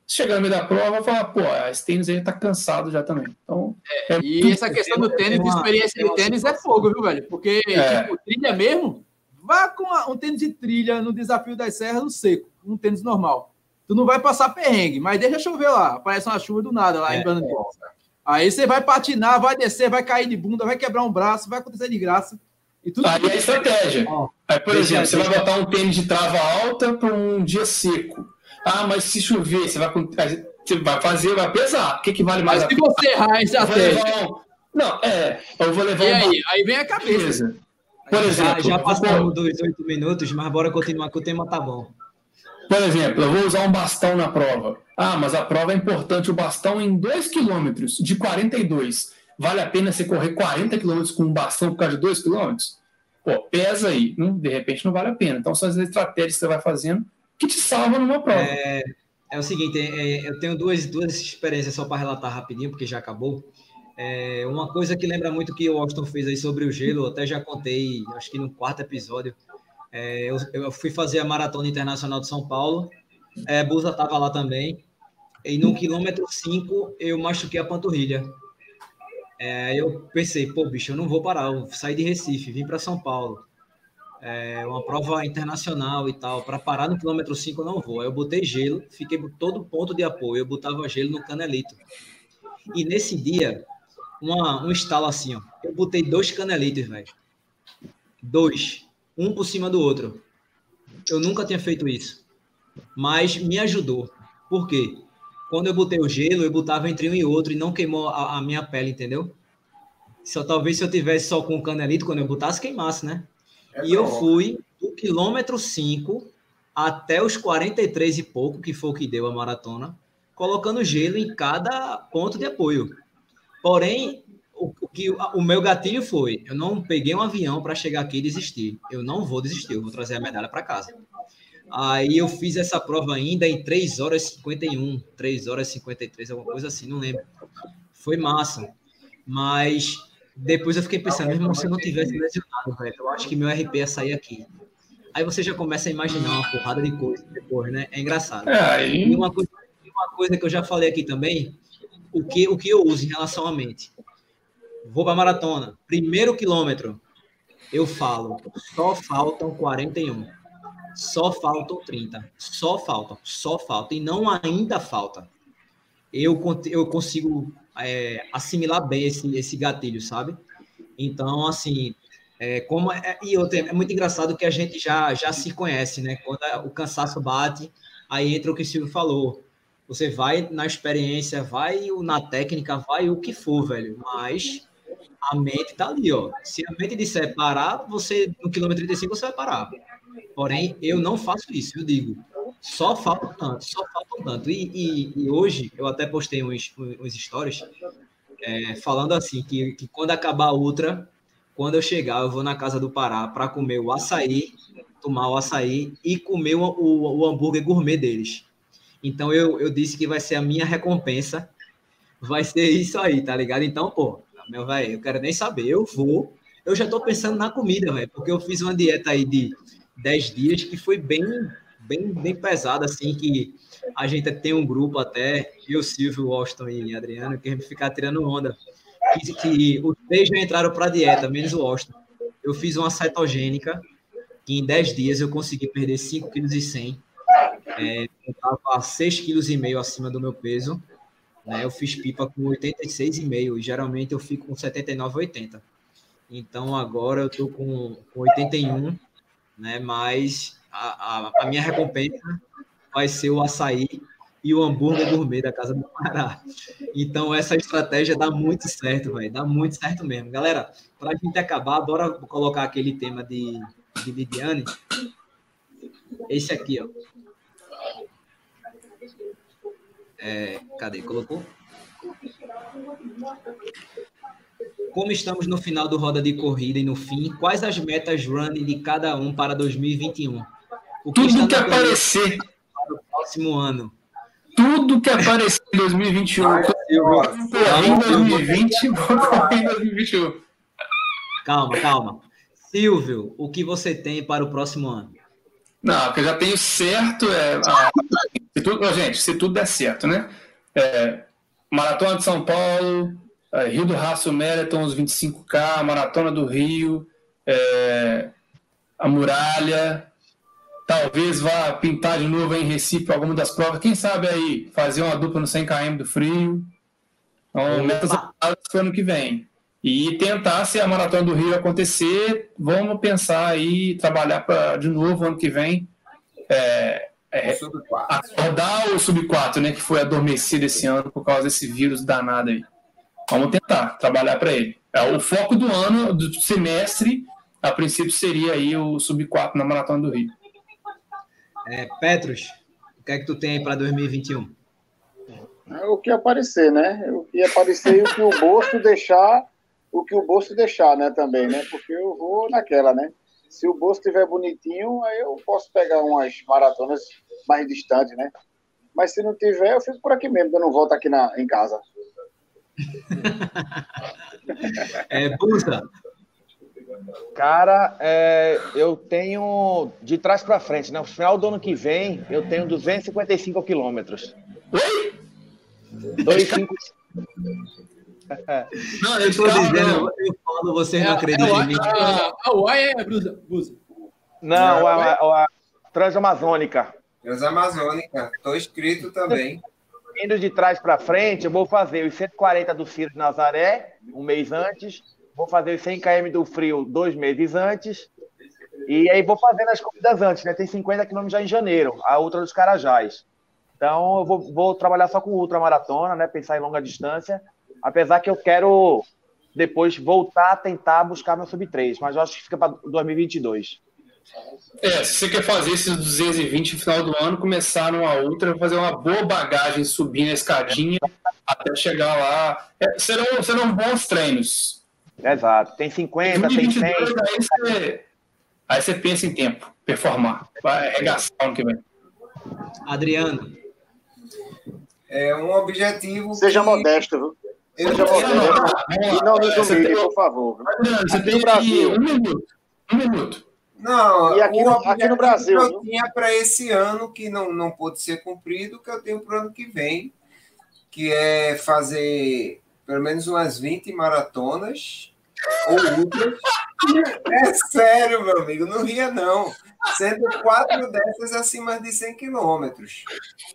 Chegar no meio da prova, eu falar, pô, esse tênis aí tá cansado já também. Então, é, é e essa questão do tênis, de experiência de tênis é fogo, viu, velho? Porque, é. tipo, trilha mesmo, vá com um tênis de trilha no desafio das serras no seco, um tênis normal. Tu não vai passar perrengue, mas deixa chover lá, aparece uma chuva do nada lá é, em Bandeira. Aí você vai patinar, vai descer, vai cair de bunda, vai quebrar um braço, vai acontecer de graça. E tudo Aí é estratégia. Aí, por exemplo, você vai botar um tênis de trava alta para um dia seco. Ah, mas se chover, você vai, você vai fazer, vai pesar. O que, que vale mais? Mas se você errar a estratégia. Um... Não, é, eu vou levar. E aí, aí vem a cabeça. Por exemplo, já, já passamos dos oito minutos, mas bora continuar que o tema tá bom. Por exemplo, eu vou usar um bastão na prova. Ah, mas a prova é importante o bastão em 2 km de 42 vale a pena você correr 40 quilômetros com um bastão por causa de 2 quilômetros? Pô, pesa aí. Não, de repente não vale a pena. Então são as estratégias que você vai fazendo que te salvam numa prova. É, é o seguinte, é, eu tenho duas, duas experiências só para relatar rapidinho, porque já acabou. É, uma coisa que lembra muito que o Austin fez aí sobre o gelo, até já contei, acho que no quarto episódio. É, eu, eu, fui fazer a Maratona Internacional de São Paulo, é, Busa estava lá também, e no quilômetro 5 eu machuquei a panturrilha. É, eu pensei, pô, bicho, eu não vou parar, eu saí de Recife, vim para São Paulo. É, uma prova internacional e tal, para parar no quilômetro 5 eu não vou. Aí eu botei gelo, fiquei todo ponto de apoio, eu botava gelo no canelito. E nesse dia, uma, um estalo assim, ó, eu botei dois canelitos, velho. Dois, um por cima do outro. Eu nunca tinha feito isso, mas me ajudou. Por quê? Quando eu botei o gelo, eu botava entre um e outro e não queimou a, a minha pele, entendeu? Só talvez se eu tivesse só com o canelito, quando eu botasse, queimasse, né? É e eu fui do quilômetro 5 até os 43 e pouco, que foi o que deu a maratona, colocando gelo em cada ponto de apoio. Porém, o, o que o meu gatilho foi: eu não peguei um avião para chegar aqui e desistir. Eu não vou desistir, eu vou trazer a medalha para casa. Aí eu fiz essa prova ainda em 3 horas e 51, 3 horas e 53, alguma coisa assim, não lembro. Foi massa. Mas depois eu fiquei pensando, mesmo se eu não tivesse lesionado, velho, eu acho que meu RP ia sair aqui. Aí você já começa a imaginar uma porrada de coisa depois, né? É engraçado. É. E uma coisa, uma coisa que eu já falei aqui também, o que, o que eu uso em relação à mente. Vou para maratona, primeiro quilômetro, eu falo, só faltam 41 só faltam 30. Só faltam, só faltam. E não ainda falta. Eu, eu consigo é, assimilar bem esse, esse gatilho, sabe? Então, assim, é, como é, e outra, é muito engraçado que a gente já, já se conhece, né? Quando o cansaço bate, aí entra o que o Silvio falou. Você vai na experiência, vai na técnica, vai o que for, velho. Mas a mente tá ali, ó. Se a mente disser parar, você no quilômetro 35 você vai parar. Porém, eu não faço isso, eu digo. Só falta tanto, só falta tanto. E, e, e, hoje eu até postei uns, uns stories é, falando assim que, que quando acabar a ultra, quando eu chegar, eu vou na casa do Pará para comer o açaí, tomar o açaí e comer o, o, o hambúrguer gourmet deles. Então eu, eu disse que vai ser a minha recompensa, vai ser isso aí, tá ligado? Então, pô, meu velho, eu quero nem saber, eu vou. Eu já tô pensando na comida, velho, porque eu fiz uma dieta aí de 10 dias que foi bem, bem, bem pesada, assim, que a gente tem um grupo até, eu, Silvio, Washington e Adriano, que a gente fica tirando onda. Que, que os três já entraram para dieta, menos o Washington. Eu fiz uma cetogênica, que em 10 dias eu consegui perder 5,1 kg. É, eu estava 6,5 kg acima do meu peso. Né? Eu fiz pipa com 86,5 e geralmente eu fico com 79,80. Então agora eu com, com 81, né? mas a, a, a, minha recompensa vai ser o açaí e o hambúrguer gourmet da Casa do Pará. Então essa estratégia dá muito certo, vai dá muito certo mesmo. Galera, para a gente acabar, bora colocar aquele tema de, de Lidiane. Esse aqui, ó. É, cadê? Colocou? Como estamos no final do roda de corrida e no fim, quais as metas running de cada um para 2021? O que Tudo que aparecer para o próximo ano. Tudo que aparecer em 2021. Ai, em 2020, vou correr em 2021. Calma, calma. Silvio, o que você tem para o próximo ano? Não, o que eu já tenho certo é. A, se tudo, gente, se tudo der certo, né? É, Maratona de São Paulo, Rio do Raço Marathon, os 25K, Maratona do Rio, é, a Muralha, talvez vá pintar de novo em Recife alguma das provas. Quem sabe aí fazer uma dupla no 100 km do frio. Então, metas para o ano que vem. E tentar, se a Maratona do Rio acontecer, vamos pensar aí, trabalhar para de novo ano que vem. É, é, acordar o Sub-4, né, que foi adormecido esse ano por causa desse vírus danado aí. Vamos tentar trabalhar para ele. É, o foco do ano, do semestre, a princípio seria aí o Sub-4 na Maratona do Rio. É, Petros, o que é que tu tem aí para 2021? É o que aparecer, né? O que aparecer e o que o bolso deixar o que o bolso deixar, né, também, né? Porque eu vou naquela, né? Se o bolso estiver bonitinho, aí eu posso pegar umas maratonas mais distantes, né? Mas se não tiver, eu fico por aqui mesmo, dando volta aqui na, em casa. É, Busa. Cara, é, eu tenho de trás para frente, né? No final do ano que vem, eu tenho 255 quilômetros. Oi? 255. Não, eu estou dizendo, eu falo, você não é, acredita é, em mim. A UAI é Brusa. Não, a, a, a Transamazônica. Transamazônica, estou inscrito também. Indo de trás para frente, eu vou fazer os 140 do Ciro de Nazaré, um mês antes. Vou fazer os 100 km do Frio, dois meses antes. E aí vou fazendo as corridas antes, né? Tem 50 km já em janeiro, a Ultra dos Carajás. Então eu vou, vou trabalhar só com ultramaratona, né? Pensar em longa distância. Apesar que eu quero depois voltar a tentar buscar meu sub-3, mas eu acho que fica para 2022. É, se você quer fazer esses 220 no final do ano, começar numa outra, fazer uma boa bagagem, subir na escadinha até chegar lá. É, serão, serão bons treinos. Exato. Tem 50, 2022, tem 100. Aí você, aí você pensa em tempo, performar. Vai arregaçar ano que vem. Adriano. É um objetivo. Seja que... modesto, viu? Seja modesto. E não nos humilhe, por favor. Você tem Brasil. Um minuto. Um minuto. Não, e aqui, no, aqui no Brasil. Que eu tinha para esse ano, que não, não pôde ser cumprido, que eu tenho para o ano que vem, que é fazer pelo menos umas 20 maratonas ou ultras. É sério, meu amigo, não ria não. Sendo quatro dessas acima de 100 quilômetros.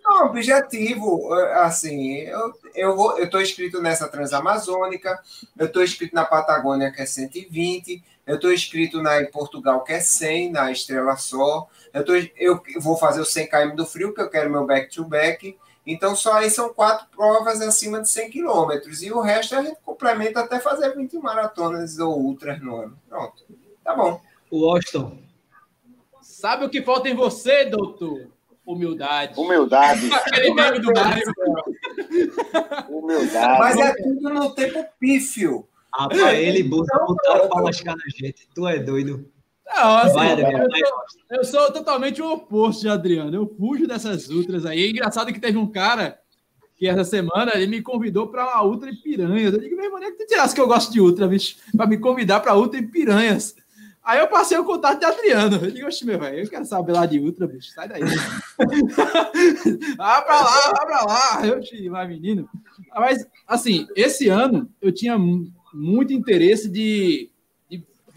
É objetivo, assim, eu eu vou, eu inscrito nessa Transamazônica, eu estou inscrito na Patagônia, que é 120, eu estou inscrito na em Portugal, que é 100, na Estrela Só, eu, tô, eu vou fazer o 100 km do frio, que eu quero meu back-to-back, -back, Então, só aí são quatro provas acima de 100 quilômetros. E o resto a gente complementa até fazer 20 maratonas ou ultras no ano. Pronto. Tá bom. O Washington. Sabe o que falta em você, doutor? Humildade. Humildade. Aquele meme do Mário. Humildade. Mas é tudo no tempo pífio. Rapaz, ele botaram pra lascar na gente. Tu é doido. Não, assim, Vai, Adriano, eu, sou, eu sou totalmente o oposto de Adriano. Eu fujo dessas ultras aí. É engraçado que teve um cara que essa semana ele me convidou para uma ultra em Piranhas. Eu digo, meu irmão, nem que tu tirasse que eu gosto de ultra, bicho, para me convidar para ultra em Piranhas. Aí eu passei o contato de Adriano. Eu digo, oxe, meu velho, eu quero saber lá de ultra, bicho, sai daí. ah, pra lá, vai pra lá. Eu te vai, menino. Mas, assim, esse ano eu tinha mu- muito interesse de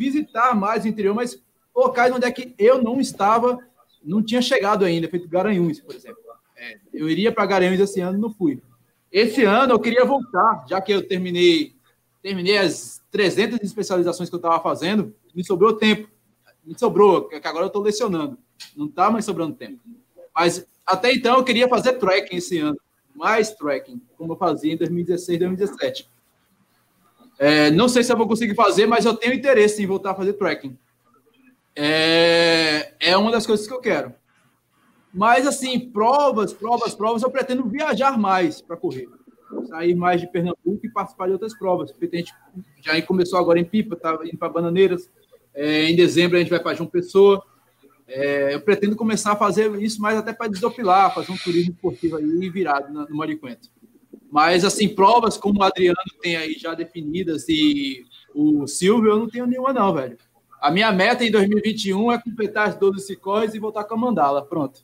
visitar mais o interior, mas locais onde é que eu não estava, não tinha chegado ainda, feito Garanhuns, por exemplo. É, eu iria para Garanhuns esse ano, não fui. Esse ano eu queria voltar, já que eu terminei, terminei as 300 especializações que eu estava fazendo, me sobrou tempo. Me sobrou, que agora eu estou lecionando. Não está mais sobrando tempo. Mas até então eu queria fazer trekking esse ano, mais trekking, como eu fazia em 2016, 2017. É, não sei se eu vou conseguir fazer, mas eu tenho interesse em voltar a fazer trekking. É, é uma das coisas que eu quero. Mas, assim, provas, provas, provas, eu pretendo viajar mais para correr. Sair mais de Pernambuco e participar de outras provas. Porque a gente já começou agora em Pipa, tá indo para Bananeiras. É, em dezembro a gente vai para João Pessoa. É, eu pretendo começar a fazer isso mais até para desopilar, fazer um turismo esportivo aí virado no Mariquento. Mas, assim, provas como o Adriano tem aí já definidas e o Silvio, eu não tenho nenhuma, não, velho. A minha meta em 2021 é completar as 12 ciclões e voltar com a mandala. Pronto.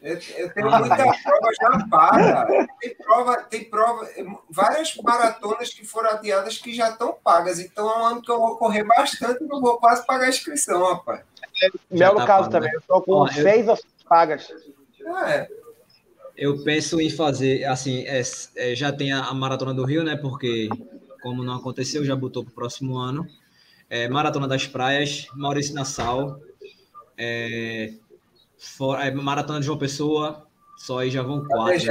Eu, eu tenho muita prova já paga. Tem prova, tem prova, várias maratonas que foram adiadas que já estão pagas. Então é um ano que eu vou correr bastante e não vou quase pagar a inscrição, rapaz. Meu tá caso pago, também, né? eu tô com eu- seis sete pagas. É, Eu penso em fazer, assim, é, é, já tem a, a Maratona do Rio, né? Porque, como não aconteceu, já botou para o próximo ano. É, Maratona das Praias, Maurício Nassau, é, for- é, Maratona de João Pessoa, só aí já vão quatro.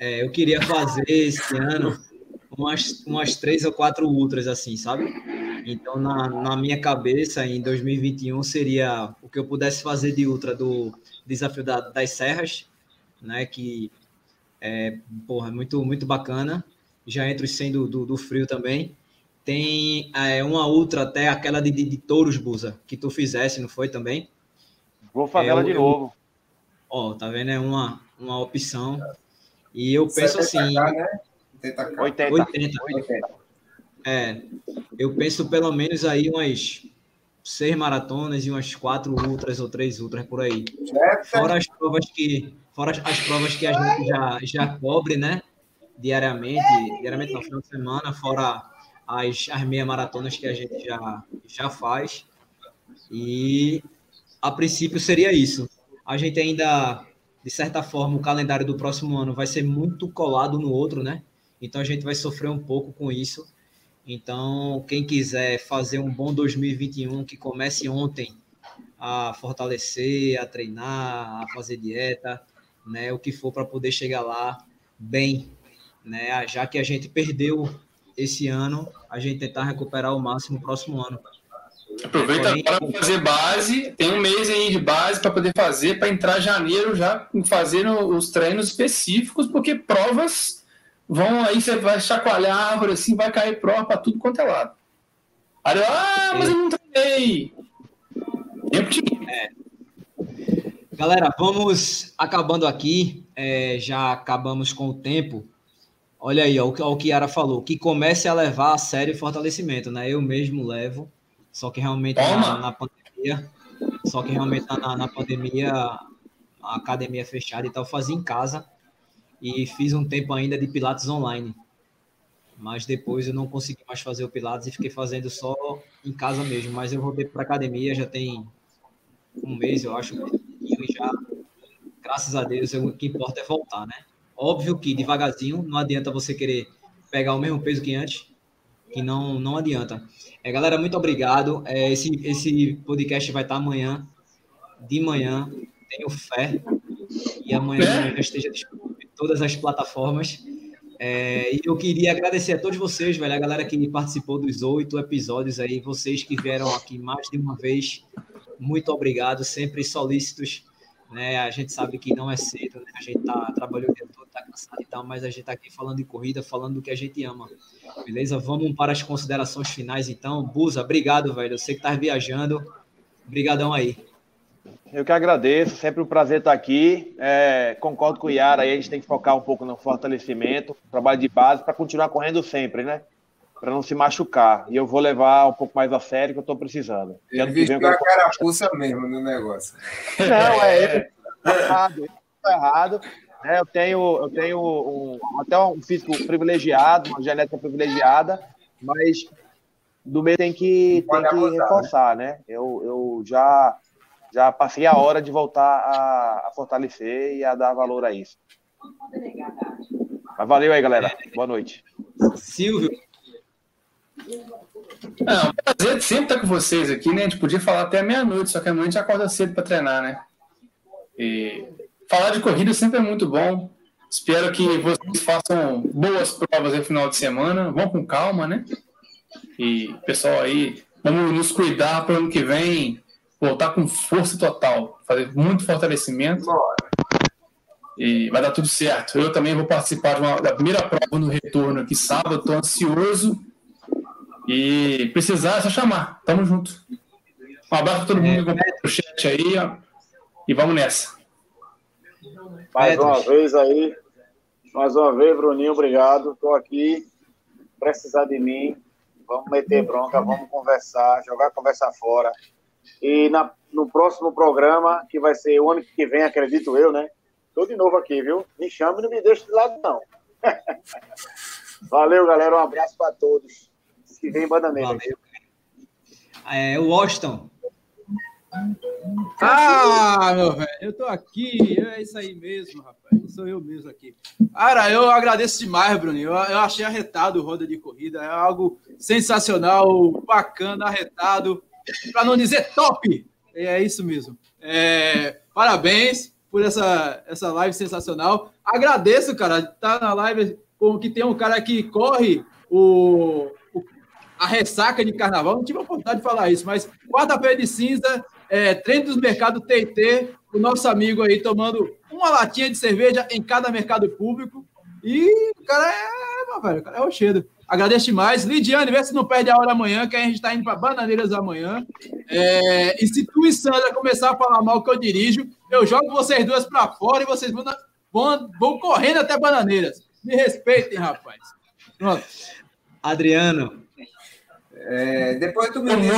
É, eu queria fazer esse ano umas, umas três ou quatro ultras, assim, sabe? Então, na, na minha cabeça, em 2021, seria o que eu pudesse fazer de ultra do Desafio da- das Serras, né? Que é, porra, muito, muito bacana. Já entre os 100 do, do, do frio também. Tem é, uma ultra até aquela de, de, de Touros, Busa, que tu fizesse, não foi também? Vou fazer É, ela de eu- novo. Ó, tá vendo? É uma, uma opção. E eu penso 70K, assim, né? 80K. 80. 80. 80. É, eu penso pelo menos aí umas seis maratonas e umas quatro ultras ou três ultras por aí. Fora as provas que, fora as, as provas que a gente já, já cobre, né? Diariamente, diariamente no final de semana, fora as, as meia maratonas que a gente já, já faz. E a princípio seria isso. A gente ainda, de certa forma, o calendário do próximo ano vai ser muito colado no outro, né? Então a gente vai sofrer um pouco com isso. Então, quem quiser fazer um bom 2021, que comece ontem a fortalecer, a treinar, a fazer dieta, né, o que for para poder chegar lá bem, né, já que a gente perdeu esse ano, a gente tentar recuperar o máximo no próximo ano. Aproveita Porém, agora para fazer base. Tem um mês aí de base para poder fazer, para entrar janeiro já fazendo os treinos específicos, porque provas vão aí, você vai chacoalhar a árvore assim, vai cair prova para tudo quanto é lado. Aí, eu, ah, mas eu não treinei. Tempo de Galera, vamos acabando aqui. é, já acabamos com o tempo. Olha aí, ó, o que- que Yara falou, que comece a levar a sério o fortalecimento, né? Eu mesmo levo, só que realmente na, na pandemia, só que realmente na- na, pandemia, a academia é fechada e tal, fazia em casa e fiz um tempo ainda de Pilates online. Mas depois eu não consegui mais fazer o Pilates e fiquei fazendo só em casa mesmo. Mas eu voltei para academia já tem um mês, eu acho, e já, graças a Deus, o que importa é voltar, né? Óbvio que devagarzinho, não adianta você querer pegar o mesmo peso que antes, que não, não adianta. É, galera, muito obrigado. É, esse, esse podcast vai estar amanhã, de manhã, tenho fé. e amanhã é. já esteja disponível todas as plataformas. É, e eu queria agradecer a todos vocês, velho, a galera que participou dos oito episódios aí, vocês que vieram aqui mais de uma vez, muito obrigado, sempre solícitos, né? A gente sabe que não é cedo, né? A gente tá trabalhando o dia todo, tá cansado e tal, mas a gente tá aqui falando de corrida, falando do que a gente ama. Beleza? Vamos para as considerações finais então. Busa, obrigado, velho. Eu sei que tá viajando. Obrigadão aí. Eu que agradeço, sempre um prazer estar aqui. É, concordo com o Yara, aí a gente tem que focar um pouco no fortalecimento, trabalho de base, para continuar correndo sempre, né? Para não se machucar. E eu vou levar um pouco mais a sério que eu estou precisando. Ele vestiu a carapuça mesmo no negócio. Não, é, é. errado. errado. É, eu tenho, eu tenho um, até um físico privilegiado, uma genética privilegiada, mas do meio tem que, tem que reforçar, né? Eu, eu já já passei a hora de voltar a, a fortalecer e a dar valor a isso. Mas valeu aí, galera. Boa noite. Silvio. É um prazer sempre estar com vocês aqui, né? A gente podia falar até meia-noite, só que amanhã a gente acorda cedo para treinar, né? E falar de corrida sempre é muito bom. Espero que vocês façam boas provas no final de semana. Vão com calma, né? E pessoal aí, vamos nos cuidar para o ano que vem voltar com força total, fazer muito fortalecimento. E vai dar tudo certo. Eu também vou participar uma, da primeira prova no retorno aqui sábado, estou ansioso. E precisar é só chamar. Tamo junto. Um abraço para todo mundo que é, o chat aí. Ó, e vamos nessa. Mais uma vez aí. Mais uma vez, Bruninho, obrigado. Estou aqui. Precisar de mim. Vamos meter bronca, vamos conversar, jogar conversa fora. E na, no próximo programa, que vai ser o ano que vem, acredito eu, né? Tô de novo aqui, viu? Me chama e não me deixe de lado, não. Valeu, galera. Um abraço para todos. Que vem bananeira. Valeu. É, o Washington. Ah, meu velho, eu tô aqui, é isso aí mesmo, rapaz, sou eu mesmo aqui. Cara, eu agradeço demais, Bruninho, eu, eu achei arretado o Roda de Corrida, é algo sensacional, bacana, arretado, para não dizer top. É isso mesmo. É, parabéns por essa, essa live sensacional. Agradeço, cara, tá na live com que tem um cara que corre o, o a ressaca de carnaval. Não tive a oportunidade de falar isso, mas quarta-feira de cinza, é, treino dos mercados TT, o nosso amigo aí tomando uma latinha de cerveja em cada mercado público. E o cara é, velho, o cara é rochedo. Agradeço demais. Lidiane, vê se não perde a hora amanhã, que a gente está indo para Bananeiras amanhã. É, e se tu e Sandra começar a falar mal que eu dirijo, eu jogo vocês duas para fora e vocês vão, vão, vão correndo até Bananeiras. Me respeitem, rapaz. Pronto. Adriano. É, depois tu me diz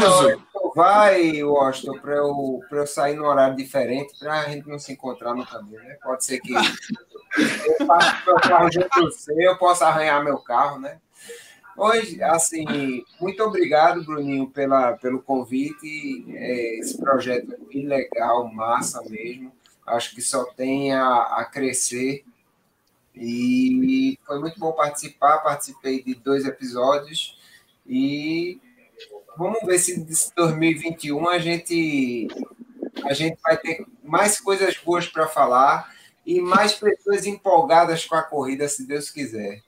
vai, Washington, para eu, eu sair no horário diferente, para a gente não se encontrar no caminho, né? Pode ser que eu faça meu carro junto você, eu possa arranhar meu carro, né? Hoje, assim, muito obrigado, Bruninho, pela, pelo convite. É, esse projeto é legal, massa mesmo. Acho que só tem a, a crescer. E foi muito bom participar. Participei de dois episódios. E vamos ver se em 2021 a gente, a gente vai ter mais coisas boas para falar e mais pessoas empolgadas com a corrida, se Deus quiser.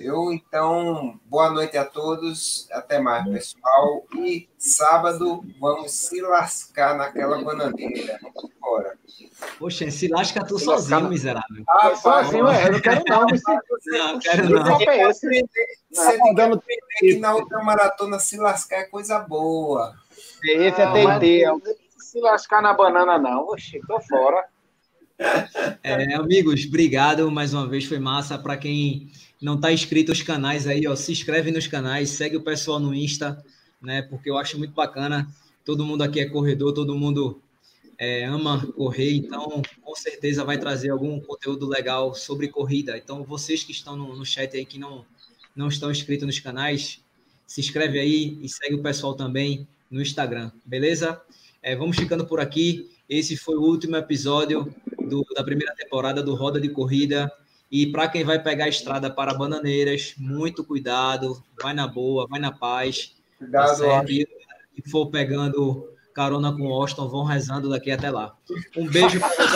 Eu, então, boa noite a todos. Até mais, pessoal. E sábado vamos se lascar naquela bananeira. Vamos embora. Poxa, se lasca tu se sozinho, lascar... miserável. Ah, sozinho, é. Eu não quero não. Não, quero não. Você tem que aprender que na outra maratona se lascar é coisa boa. Esse é TT. Se lascar na banana, não. Oxi, tô fora. É, amigos, obrigado mais uma vez. Foi massa. Para quem não está inscrito nos canais aí, ó, se inscreve nos canais, segue o pessoal no Insta, né? Porque eu acho muito bacana. Todo mundo aqui é corredor, todo mundo é, ama correr, então com certeza vai trazer algum conteúdo legal sobre corrida. Então, vocês que estão no, no chat aí que não, não estão inscritos nos canais, se inscreve aí e segue o pessoal também no Instagram, beleza? É, vamos ficando por aqui. Esse foi o último episódio do, da primeira temporada do Roda de Corrida. E para quem vai pegar a estrada para Bananeiras, muito cuidado, vai na boa, vai na paz. Tá cuidado, tá e, e for pegando carona com o Austin, vão rezando daqui até lá. Um beijo para vocês.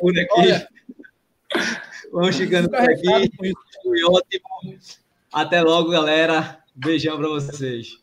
por aqui. Vamos chegando por aqui. Foi ótimo. Até logo, galera. Beijão para vocês.